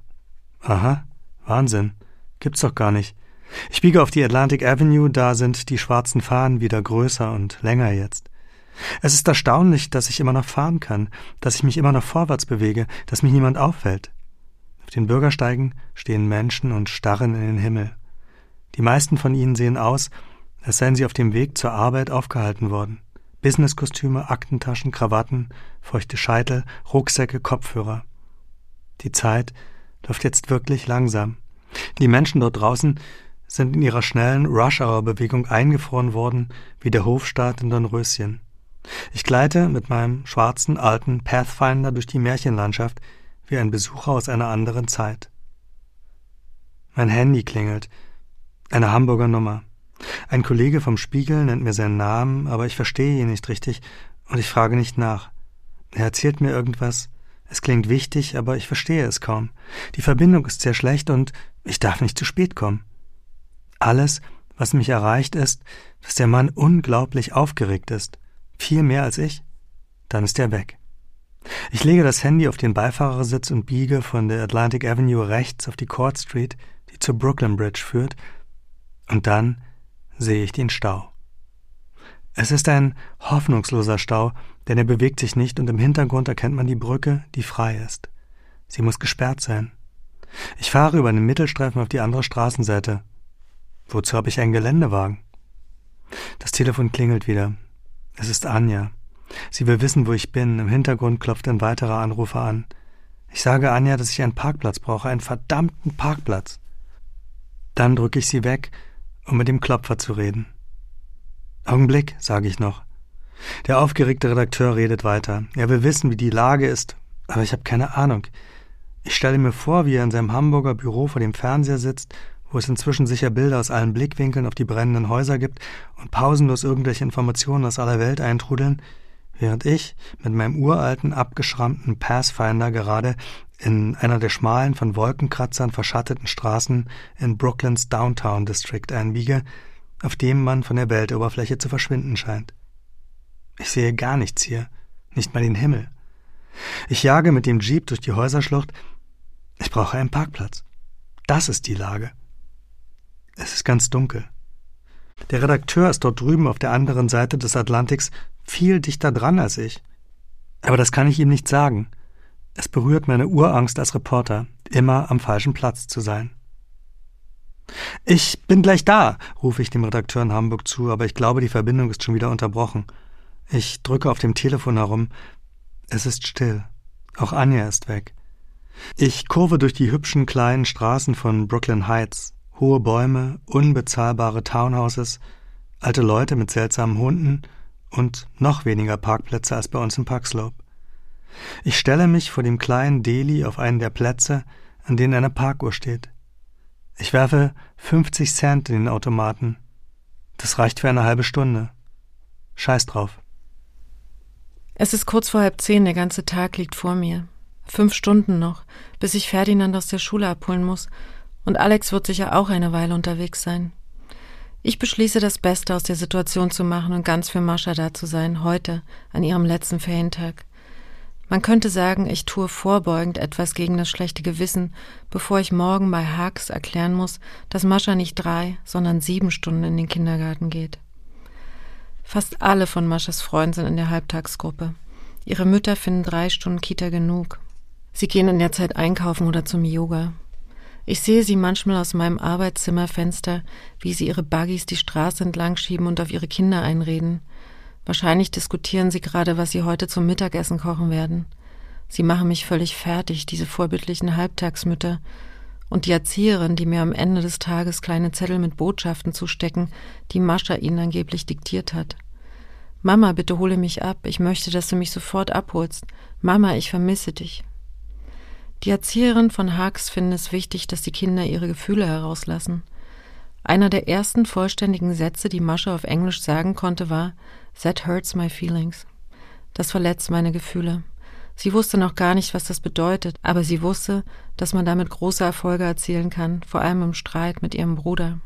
Aha, Wahnsinn. Gibt's doch gar nicht. Ich biege auf die Atlantic Avenue, da sind die schwarzen Fahnen wieder größer und länger jetzt. Es ist erstaunlich, dass ich immer noch fahren kann, dass ich mich immer noch vorwärts bewege, dass mich niemand auffällt. Auf den Bürgersteigen stehen Menschen und starren in den Himmel. Die meisten von ihnen sehen aus, als seien sie auf dem Weg zur Arbeit aufgehalten worden. Businesskostüme, Aktentaschen, Krawatten, feuchte Scheitel, Rucksäcke, Kopfhörer. Die Zeit läuft jetzt wirklich langsam. Die Menschen dort draußen sind in ihrer schnellen Rush-Hour-Bewegung eingefroren worden wie der Hofstaat in Dornröschen. Ich gleite mit meinem schwarzen alten Pathfinder durch die Märchenlandschaft wie ein Besucher aus einer anderen Zeit. Mein Handy klingelt. Eine Hamburger Nummer. Ein Kollege vom Spiegel nennt mir seinen Namen, aber ich verstehe ihn nicht richtig und ich frage nicht nach. Er erzählt mir irgendwas. Es klingt wichtig, aber ich verstehe es kaum. Die Verbindung ist sehr schlecht und ich darf nicht zu spät kommen. Alles, was mich erreicht, ist, dass der Mann unglaublich aufgeregt ist viel mehr als ich, dann ist er weg. Ich lege das Handy auf den Beifahrersitz und biege von der Atlantic Avenue rechts auf die Court Street, die zur Brooklyn Bridge führt, und dann sehe ich den Stau. Es ist ein hoffnungsloser Stau, denn er bewegt sich nicht und im Hintergrund erkennt man die Brücke, die frei ist. Sie muss gesperrt sein. Ich fahre über einen Mittelstreifen auf die andere Straßenseite. Wozu habe ich einen Geländewagen? Das Telefon klingelt wieder. Es ist Anja. Sie will wissen, wo ich bin. Im Hintergrund klopft ein weiterer Anrufer an. Ich sage Anja, dass ich einen Parkplatz brauche, einen verdammten Parkplatz. Dann drücke ich sie weg, um mit dem Klopfer zu reden. Augenblick, sage ich noch. Der aufgeregte Redakteur redet weiter. Er will wissen, wie die Lage ist, aber ich habe keine Ahnung. Ich stelle mir vor, wie er in seinem Hamburger Büro vor dem Fernseher sitzt wo es inzwischen sicher Bilder aus allen Blickwinkeln auf die brennenden Häuser gibt und pausenlos irgendwelche Informationen aus aller Welt eintrudeln, während ich mit meinem uralten, abgeschrammten Pathfinder gerade in einer der schmalen, von Wolkenkratzern verschatteten Straßen in Brooklyns Downtown District einbiege, auf dem man von der Weltoberfläche zu verschwinden scheint. Ich sehe gar nichts hier, nicht mal den Himmel. Ich jage mit dem Jeep durch die Häuserschlucht. Ich brauche einen Parkplatz. Das ist die Lage. Es ist ganz dunkel. Der Redakteur ist dort drüben auf der anderen Seite des Atlantiks viel dichter dran als ich. Aber das kann ich ihm nicht sagen. Es berührt meine Urangst als Reporter, immer am falschen Platz zu sein. Ich bin gleich da, rufe ich dem Redakteur in Hamburg zu, aber ich glaube, die Verbindung ist schon wieder unterbrochen. Ich drücke auf dem Telefon herum. Es ist still. Auch Anja ist weg. Ich kurve durch die hübschen kleinen Straßen von Brooklyn Heights. Hohe Bäume, unbezahlbare Townhouses, alte Leute mit seltsamen Hunden und noch weniger Parkplätze als bei uns im Parkslope. Ich stelle mich vor dem kleinen Deli auf einen der Plätze, an denen eine Parkuhr steht. Ich werfe 50 Cent in den Automaten. Das reicht für eine halbe Stunde. Scheiß drauf. Es ist kurz vor halb zehn, der ganze Tag liegt vor mir. Fünf Stunden noch, bis ich Ferdinand aus der Schule abholen muss und Alex wird sicher auch eine Weile unterwegs sein. Ich beschließe, das Beste aus der Situation zu machen und ganz für Mascha da zu sein, heute, an ihrem letzten Ferientag. Man könnte sagen, ich tue vorbeugend etwas gegen das schlechte Gewissen, bevor ich morgen bei Haags erklären muss, dass Mascha nicht drei, sondern sieben Stunden in den Kindergarten geht. Fast alle von Maschas Freunden sind in der Halbtagsgruppe. Ihre Mütter finden drei Stunden Kita genug. Sie gehen in der Zeit einkaufen oder zum Yoga. Ich sehe sie manchmal aus meinem Arbeitszimmerfenster, wie sie ihre Buggies die Straße entlang schieben und auf ihre Kinder einreden. Wahrscheinlich diskutieren sie gerade, was sie heute zum Mittagessen kochen werden. Sie machen mich völlig fertig, diese vorbildlichen Halbtagsmütter. Und die Erzieherin, die mir am Ende des Tages kleine Zettel mit Botschaften zustecken, die Mascha ihnen angeblich diktiert hat. Mama, bitte hole mich ab. Ich möchte, dass du mich sofort abholst. Mama, ich vermisse dich. Die Erzieherin von Haags finden es wichtig, dass die Kinder ihre Gefühle herauslassen. Einer der ersten vollständigen Sätze, die Mascha auf Englisch sagen konnte, war That hurts my feelings. Das verletzt meine Gefühle. Sie wusste noch gar nicht, was das bedeutet, aber sie wusste, dass man damit große Erfolge erzielen kann, vor allem im Streit mit ihrem Bruder.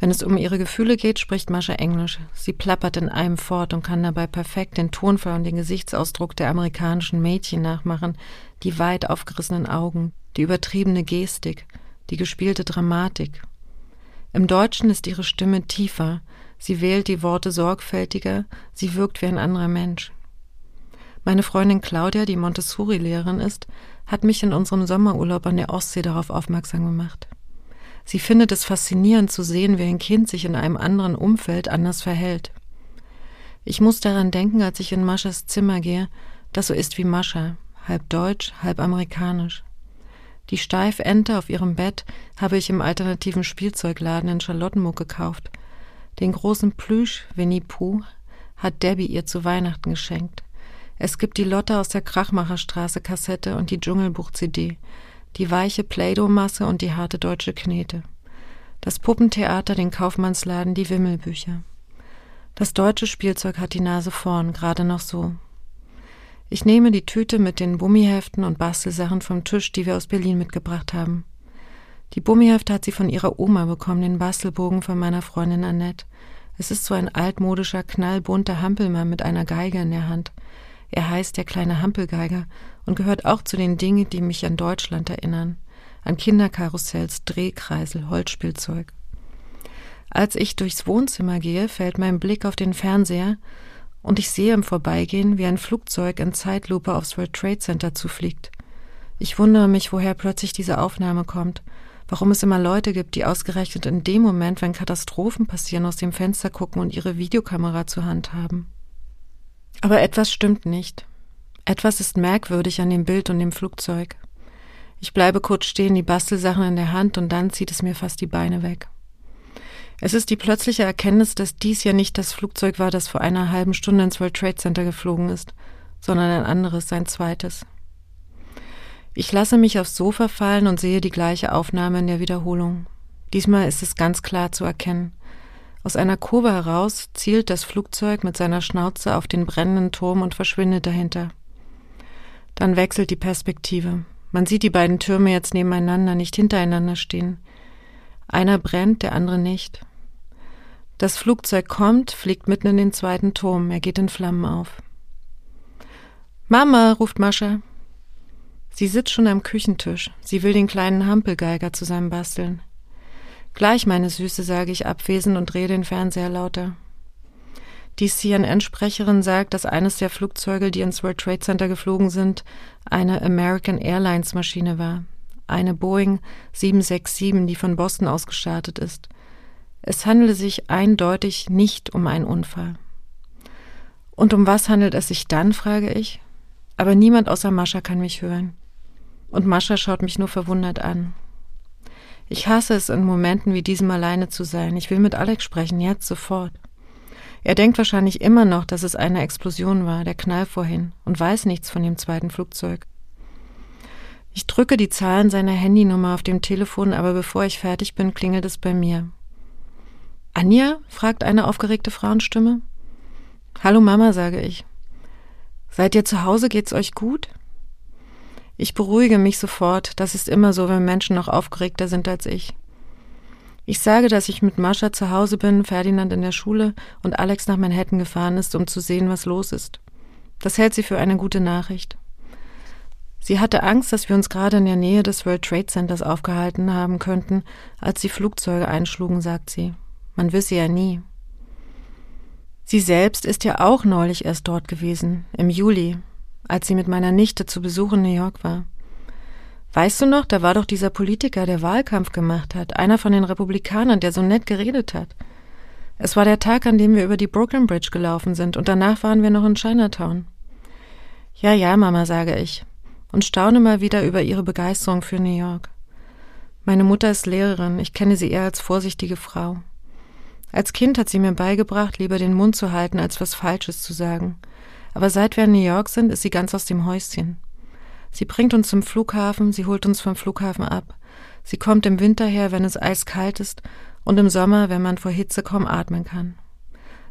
Wenn es um ihre Gefühle geht, spricht Mascha Englisch. Sie plappert in einem fort und kann dabei perfekt den Tonfall und den Gesichtsausdruck der amerikanischen Mädchen nachmachen, die weit aufgerissenen Augen, die übertriebene Gestik, die gespielte Dramatik. Im Deutschen ist ihre Stimme tiefer, sie wählt die Worte sorgfältiger, sie wirkt wie ein anderer Mensch. Meine Freundin Claudia, die Montessori-Lehrerin ist, hat mich in unserem Sommerurlaub an der Ostsee darauf aufmerksam gemacht. Sie findet es faszinierend zu sehen, wie ein Kind sich in einem anderen Umfeld anders verhält. Ich muss daran denken, als ich in Maschas Zimmer gehe, das so ist wie Mascha, halb deutsch, halb amerikanisch. Die Steifente auf ihrem Bett habe ich im alternativen Spielzeugladen in Charlottenburg gekauft. Den großen Plüsch Winnie Pooh hat Debbie ihr zu Weihnachten geschenkt. Es gibt die Lotte aus der Krachmacherstraße Kassette und die Dschungelbuch-CD, die weiche Play-Doh-Masse und die harte deutsche Knete. Das Puppentheater, den Kaufmannsladen, die Wimmelbücher. Das deutsche Spielzeug hat die Nase vorn, gerade noch so. Ich nehme die Tüte mit den Bummiheften und Bastelsachen vom Tisch, die wir aus Berlin mitgebracht haben. Die Bummihefte hat sie von ihrer Oma bekommen, den Bastelbogen von meiner Freundin Annette. Es ist so ein altmodischer, knallbunter Hampelmann mit einer Geige in der Hand. Er heißt der kleine Hampelgeiger und gehört auch zu den Dingen, die mich an Deutschland erinnern. An Kinderkarussells, Drehkreisel, Holzspielzeug. Als ich durchs Wohnzimmer gehe, fällt mein Blick auf den Fernseher und ich sehe im Vorbeigehen, wie ein Flugzeug in Zeitlupe aufs World Trade Center zufliegt. Ich wundere mich, woher plötzlich diese Aufnahme kommt, warum es immer Leute gibt, die ausgerechnet in dem Moment, wenn Katastrophen passieren, aus dem Fenster gucken und ihre Videokamera zur Hand haben. Aber etwas stimmt nicht. Etwas ist merkwürdig an dem Bild und dem Flugzeug. Ich bleibe kurz stehen, die Bastelsachen in der Hand, und dann zieht es mir fast die Beine weg. Es ist die plötzliche Erkenntnis, dass dies ja nicht das Flugzeug war, das vor einer halben Stunde ins World Trade Center geflogen ist, sondern ein anderes, sein zweites. Ich lasse mich aufs Sofa fallen und sehe die gleiche Aufnahme in der Wiederholung. Diesmal ist es ganz klar zu erkennen. Aus einer Kurve heraus zielt das Flugzeug mit seiner Schnauze auf den brennenden Turm und verschwindet dahinter. Dann wechselt die Perspektive. Man sieht die beiden Türme jetzt nebeneinander, nicht hintereinander stehen. Einer brennt, der andere nicht. Das Flugzeug kommt, fliegt mitten in den zweiten Turm, er geht in Flammen auf. Mama, ruft Mascha. Sie sitzt schon am Küchentisch. Sie will den kleinen Hampelgeiger zusammen basteln. Gleich, meine Süße, sage ich abwesend und drehe den Fernseher lauter. Die CNN-Sprecherin sagt, dass eines der Flugzeuge, die ins World Trade Center geflogen sind, eine American Airlines Maschine war. Eine Boeing 767, die von Boston aus gestartet ist. Es handele sich eindeutig nicht um einen Unfall. Und um was handelt es sich dann, frage ich. Aber niemand außer Mascha kann mich hören. Und Mascha schaut mich nur verwundert an. Ich hasse es, in Momenten wie diesem alleine zu sein. Ich will mit Alex sprechen, jetzt sofort. Er denkt wahrscheinlich immer noch, dass es eine Explosion war, der Knall vorhin, und weiß nichts von dem zweiten Flugzeug. Ich drücke die Zahlen seiner Handynummer auf dem Telefon, aber bevor ich fertig bin, klingelt es bei mir. Anja? fragt eine aufgeregte Frauenstimme. Hallo Mama, sage ich. Seid ihr zu Hause? Geht's euch gut? Ich beruhige mich sofort, das ist immer so, wenn Menschen noch aufgeregter sind als ich. Ich sage, dass ich mit Mascha zu Hause bin, Ferdinand in der Schule und Alex nach Manhattan gefahren ist, um zu sehen, was los ist. Das hält sie für eine gute Nachricht. Sie hatte Angst, dass wir uns gerade in der Nähe des World Trade Centers aufgehalten haben könnten, als die Flugzeuge einschlugen, sagt sie. Man wisse ja nie. Sie selbst ist ja auch neulich erst dort gewesen, im Juli, als sie mit meiner Nichte zu Besuch in New York war. Weißt du noch, da war doch dieser Politiker, der Wahlkampf gemacht hat, einer von den Republikanern, der so nett geredet hat. Es war der Tag, an dem wir über die Brooklyn Bridge gelaufen sind und danach waren wir noch in Chinatown. Ja, ja, Mama, sage ich und staune mal wieder über ihre Begeisterung für New York. Meine Mutter ist Lehrerin, ich kenne sie eher als vorsichtige Frau. Als Kind hat sie mir beigebracht, lieber den Mund zu halten, als was Falsches zu sagen. Aber seit wir in New York sind, ist sie ganz aus dem Häuschen. Sie bringt uns zum Flughafen, sie holt uns vom Flughafen ab. Sie kommt im Winter her, wenn es eiskalt ist, und im Sommer, wenn man vor Hitze kaum atmen kann.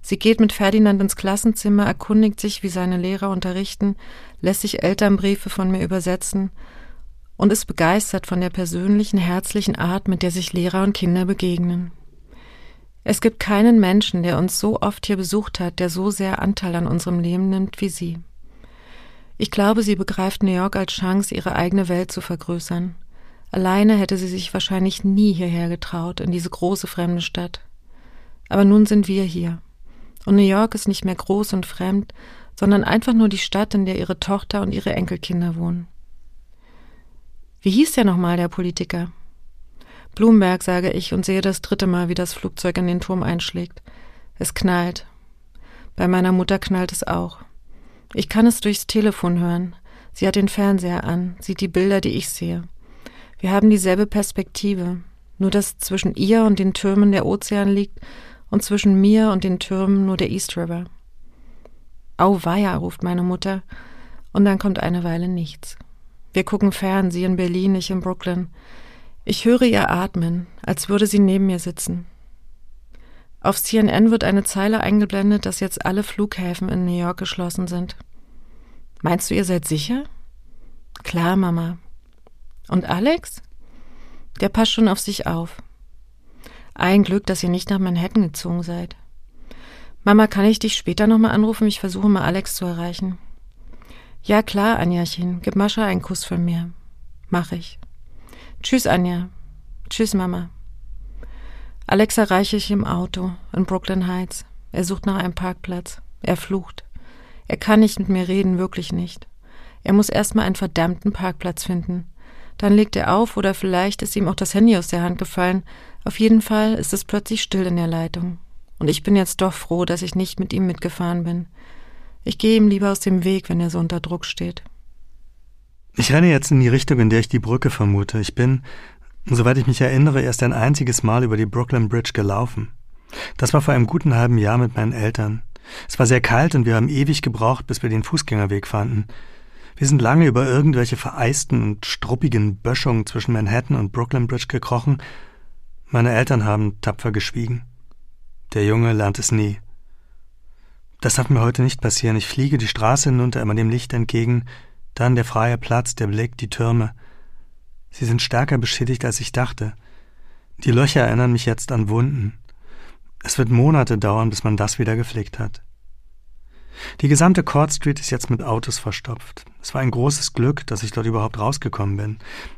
Sie geht mit Ferdinand ins Klassenzimmer, erkundigt sich, wie seine Lehrer unterrichten, lässt sich Elternbriefe von mir übersetzen und ist begeistert von der persönlichen, herzlichen Art, mit der sich Lehrer und Kinder begegnen. Es gibt keinen Menschen, der uns so oft hier besucht hat, der so sehr Anteil an unserem Leben nimmt wie sie. Ich glaube, sie begreift New York als Chance, ihre eigene Welt zu vergrößern. Alleine hätte sie sich wahrscheinlich nie hierher getraut, in diese große fremde Stadt. Aber nun sind wir hier. Und New York ist nicht mehr groß und fremd, sondern einfach nur die Stadt, in der ihre Tochter und ihre Enkelkinder wohnen. Wie hieß der nochmal, der Politiker? Bloomberg, sage ich und sehe das dritte Mal, wie das Flugzeug in den Turm einschlägt. Es knallt. Bei meiner Mutter knallt es auch. Ich kann es durchs Telefon hören. Sie hat den Fernseher an, sieht die Bilder, die ich sehe. Wir haben dieselbe Perspektive, nur dass zwischen ihr und den Türmen der Ozean liegt und zwischen mir und den Türmen nur der East River. Auweia, ruft meine Mutter, und dann kommt eine Weile nichts. Wir gucken fern, sie in Berlin, ich in Brooklyn. Ich höre ihr atmen, als würde sie neben mir sitzen. Auf CNN wird eine Zeile eingeblendet, dass jetzt alle Flughäfen in New York geschlossen sind. Meinst du, ihr seid sicher? Klar, Mama. Und Alex? Der passt schon auf sich auf. Ein Glück, dass ihr nicht nach Manhattan gezogen seid. Mama, kann ich dich später nochmal anrufen? Ich versuche mal Alex zu erreichen. Ja, klar, Anjachen. Gib Mascha einen Kuss von mir. Mach ich. Tschüss, Anja. Tschüss, Mama. Alex erreiche ich im Auto in Brooklyn Heights. Er sucht nach einem Parkplatz. Er flucht. Er kann nicht mit mir reden, wirklich nicht. Er muss erstmal einen verdammten Parkplatz finden. Dann legt er auf oder vielleicht ist ihm auch das Handy aus der Hand gefallen auf jeden Fall ist es plötzlich still in der Leitung. Und ich bin jetzt doch froh, dass ich nicht mit ihm mitgefahren bin. Ich gehe ihm lieber aus dem Weg, wenn er so unter Druck steht. Ich renne jetzt in die Richtung, in der ich die Brücke vermute. Ich bin, soweit ich mich erinnere, erst ein einziges Mal über die Brooklyn Bridge gelaufen. Das war vor einem guten halben Jahr mit meinen Eltern. Es war sehr kalt und wir haben ewig gebraucht, bis wir den Fußgängerweg fanden. Wir sind lange über irgendwelche vereisten und struppigen Böschungen zwischen Manhattan und Brooklyn Bridge gekrochen meine Eltern haben tapfer geschwiegen. Der Junge lernt es nie. Das darf mir heute nicht passieren. Ich fliege die Straße hinunter, immer dem Licht entgegen, dann der freie Platz, der Blick, die Türme. Sie sind stärker beschädigt, als ich dachte. Die Löcher erinnern mich jetzt an Wunden. Es wird Monate dauern, bis man das wieder gepflegt hat. Die gesamte Court Street ist jetzt mit Autos verstopft. Es war ein großes Glück, dass ich dort überhaupt rausgekommen bin.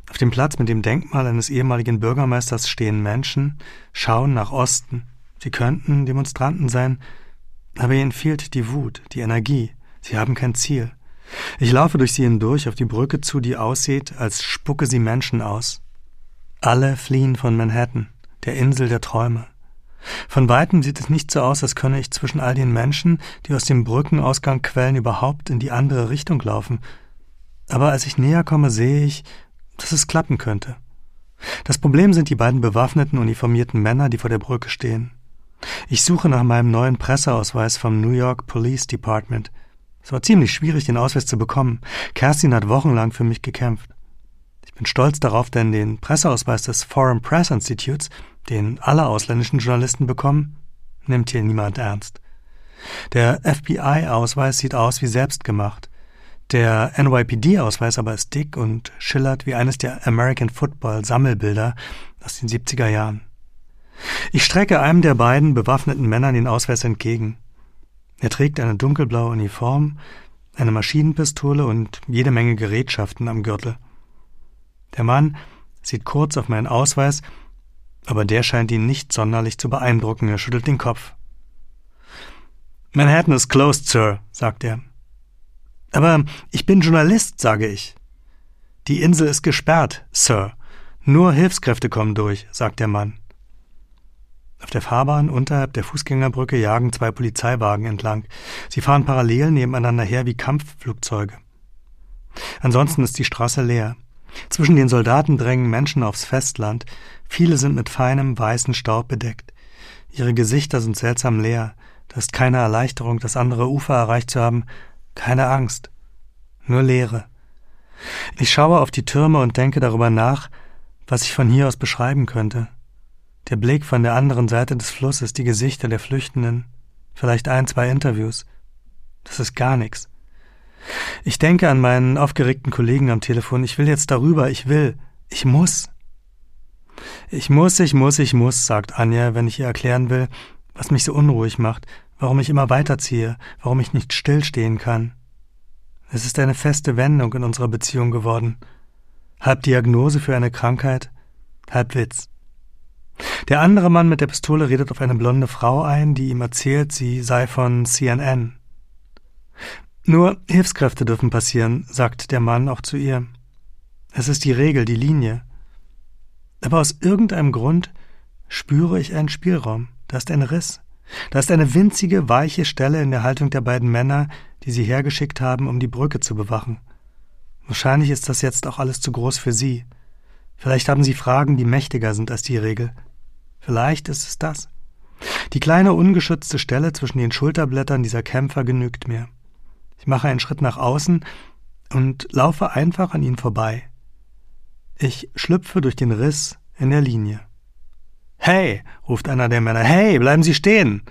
Auf dem Platz mit dem Denkmal eines ehemaligen Bürgermeisters stehen Menschen, schauen nach Osten. Sie könnten Demonstranten sein, aber ihnen fehlt die Wut, die Energie. Sie haben kein Ziel. Ich laufe durch sie hindurch auf die Brücke zu, die aussieht, als spucke sie Menschen aus. Alle fliehen von Manhattan, der Insel der Träume. Von weitem sieht es nicht so aus, als könne ich zwischen all den Menschen, die aus dem Brückenausgang quellen, überhaupt in die andere Richtung laufen. Aber als ich näher komme, sehe ich, dass es klappen könnte. Das Problem sind die beiden bewaffneten, uniformierten Männer, die vor der Brücke stehen. Ich suche nach meinem neuen Presseausweis vom New York Police Department. Es war ziemlich schwierig, den Ausweis zu bekommen. Kerstin hat wochenlang für mich gekämpft. Ich bin stolz darauf, denn den Presseausweis des Foreign Press Institutes den alle ausländischen Journalisten bekommen, nimmt hier niemand ernst. Der FBI-Ausweis sieht aus wie selbstgemacht. Der NYPD-Ausweis aber ist dick und schillert wie eines der American Football-Sammelbilder aus den 70er Jahren. Ich strecke einem der beiden bewaffneten Männer den Ausweis entgegen. Er trägt eine dunkelblaue Uniform, eine Maschinenpistole und jede Menge Gerätschaften am Gürtel. Der Mann sieht kurz auf meinen Ausweis aber der scheint ihn nicht sonderlich zu beeindrucken. Er schüttelt den Kopf. Manhattan is closed, Sir, sagt er. Aber ich bin Journalist, sage ich. Die Insel ist gesperrt, Sir. Nur Hilfskräfte kommen durch, sagt der Mann. Auf der Fahrbahn unterhalb der Fußgängerbrücke jagen zwei Polizeiwagen entlang. Sie fahren parallel nebeneinander her wie Kampfflugzeuge. Ansonsten ist die Straße leer. Zwischen den Soldaten drängen Menschen aufs Festland. Viele sind mit feinem weißen Staub bedeckt. Ihre Gesichter sind seltsam leer. Da ist keine Erleichterung, das andere Ufer erreicht zu haben, keine Angst, nur Leere. Ich schaue auf die Türme und denke darüber nach, was ich von hier aus beschreiben könnte. Der Blick von der anderen Seite des Flusses, die Gesichter der Flüchtenden, vielleicht ein, zwei Interviews. Das ist gar nichts. Ich denke an meinen aufgeregten Kollegen am Telefon. Ich will jetzt darüber. Ich will. Ich muss. Ich muss, ich muss, ich muss, sagt Anja, wenn ich ihr erklären will, was mich so unruhig macht, warum ich immer weiterziehe, warum ich nicht stillstehen kann. Es ist eine feste Wendung in unserer Beziehung geworden. Halb Diagnose für eine Krankheit, halb Witz. Der andere Mann mit der Pistole redet auf eine blonde Frau ein, die ihm erzählt, sie sei von CNN. Nur Hilfskräfte dürfen passieren, sagt der Mann auch zu ihr. Es ist die Regel, die Linie. Aber aus irgendeinem Grund spüre ich einen Spielraum. Da ist ein Riss. Da ist eine winzige, weiche Stelle in der Haltung der beiden Männer, die sie hergeschickt haben, um die Brücke zu bewachen. Wahrscheinlich ist das jetzt auch alles zu groß für sie. Vielleicht haben sie Fragen, die mächtiger sind als die Regel. Vielleicht ist es das. Die kleine ungeschützte Stelle zwischen den Schulterblättern dieser Kämpfer genügt mir. Ich mache einen Schritt nach außen und laufe einfach an ihnen vorbei. Ich schlüpfe durch den Riss in der Linie. Hey, ruft einer der Männer, hey, bleiben Sie stehen.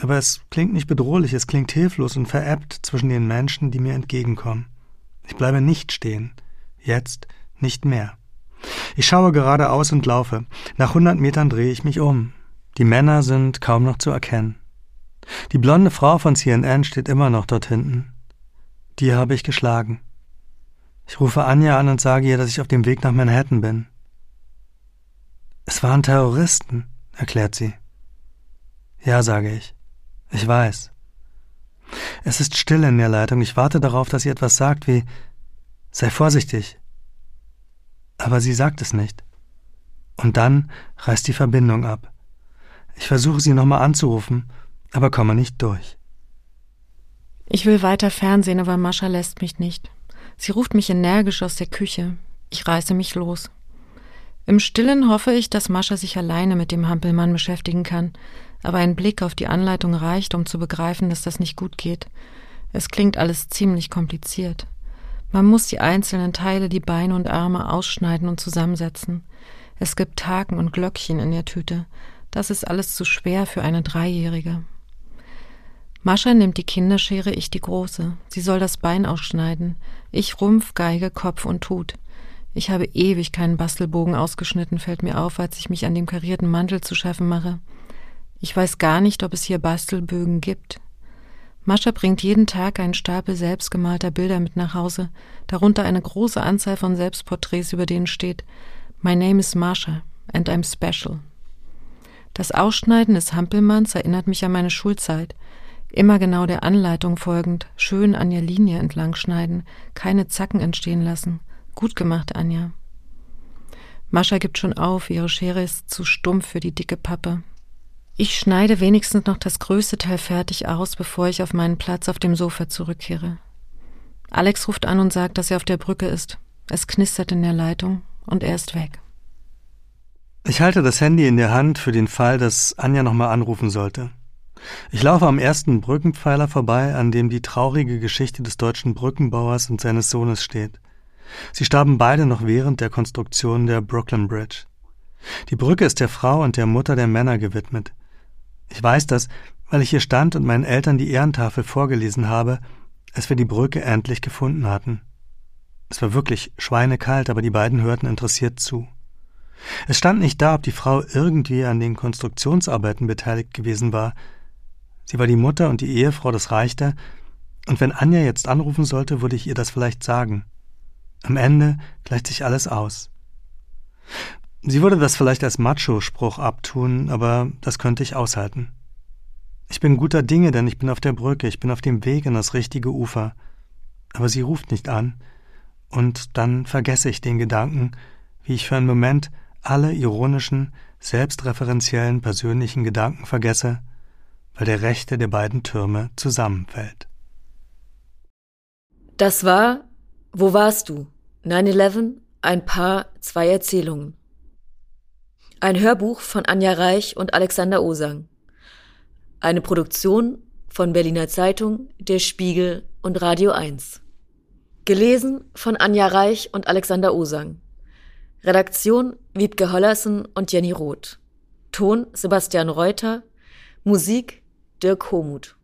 Aber es klingt nicht bedrohlich, es klingt hilflos und veräppt zwischen den Menschen, die mir entgegenkommen. Ich bleibe nicht stehen. Jetzt nicht mehr. Ich schaue geradeaus und laufe. Nach hundert Metern drehe ich mich um. Die Männer sind kaum noch zu erkennen. Die blonde Frau von CNN steht immer noch dort hinten. Die habe ich geschlagen. Ich rufe Anja an und sage ihr, dass ich auf dem Weg nach Manhattan bin. Es waren Terroristen, erklärt sie. Ja, sage ich. Ich weiß. Es ist still in der Leitung. Ich warte darauf, dass sie etwas sagt wie Sei vorsichtig. Aber sie sagt es nicht. Und dann reißt die Verbindung ab. Ich versuche sie nochmal anzurufen, aber komme nicht durch. Ich will weiter Fernsehen, aber Mascha lässt mich nicht. Sie ruft mich energisch aus der Küche. Ich reiße mich los. Im Stillen hoffe ich, dass Mascha sich alleine mit dem Hampelmann beschäftigen kann, aber ein Blick auf die Anleitung reicht, um zu begreifen, dass das nicht gut geht. Es klingt alles ziemlich kompliziert. Man muss die einzelnen Teile, die Beine und Arme ausschneiden und zusammensetzen. Es gibt Haken und Glöckchen in der Tüte. Das ist alles zu schwer für eine Dreijährige. Mascha nimmt die Kinderschere, ich die große. Sie soll das Bein ausschneiden. Ich Rumpf, Geige, Kopf und Tut. Ich habe ewig keinen Bastelbogen ausgeschnitten, fällt mir auf, als ich mich an dem karierten Mantel zu schaffen mache. Ich weiß gar nicht, ob es hier Bastelbögen gibt. Mascha bringt jeden Tag einen Stapel selbstgemalter Bilder mit nach Hause, darunter eine große Anzahl von Selbstporträts, über denen steht My name is Mascha and I'm special. Das Ausschneiden des Hampelmanns erinnert mich an meine Schulzeit. Immer genau der Anleitung folgend, schön an der Linie entlang schneiden, keine Zacken entstehen lassen – Gut gemacht, Anja. Mascha gibt schon auf, ihre Schere ist zu stumpf für die dicke Pappe. Ich schneide wenigstens noch das größte Teil fertig aus, bevor ich auf meinen Platz auf dem Sofa zurückkehre. Alex ruft an und sagt, dass er auf der Brücke ist. Es knistert in der Leitung und er ist weg. Ich halte das Handy in der Hand für den Fall, dass Anja nochmal anrufen sollte. Ich laufe am ersten Brückenpfeiler vorbei, an dem die traurige Geschichte des deutschen Brückenbauers und seines Sohnes steht. Sie starben beide noch während der Konstruktion der Brooklyn Bridge. Die Brücke ist der Frau und der Mutter der Männer gewidmet. Ich weiß das, weil ich hier stand und meinen Eltern die Ehrentafel vorgelesen habe, als wir die Brücke endlich gefunden hatten. Es war wirklich schweinekalt, aber die beiden hörten interessiert zu. Es stand nicht da, ob die Frau irgendwie an den Konstruktionsarbeiten beteiligt gewesen war. Sie war die Mutter und die Ehefrau, das reichte, und wenn Anja jetzt anrufen sollte, würde ich ihr das vielleicht sagen. Am Ende gleicht sich alles aus. Sie würde das vielleicht als Macho-Spruch abtun, aber das könnte ich aushalten. Ich bin guter Dinge, denn ich bin auf der Brücke, ich bin auf dem Weg in das richtige Ufer. Aber sie ruft nicht an, und dann vergesse ich den Gedanken, wie ich für einen Moment alle ironischen, selbstreferenziellen persönlichen Gedanken vergesse, weil der rechte der beiden Türme zusammenfällt. Das war Wo warst du? 9-11, ein Paar, zwei Erzählungen. Ein Hörbuch von Anja Reich und Alexander Osang. Eine Produktion von Berliner Zeitung, Der Spiegel und Radio 1. Gelesen von Anja Reich und Alexander Osang. Redaktion Wiebke Hollersen und Jenny Roth. Ton Sebastian Reuter. Musik Dirk Homuth.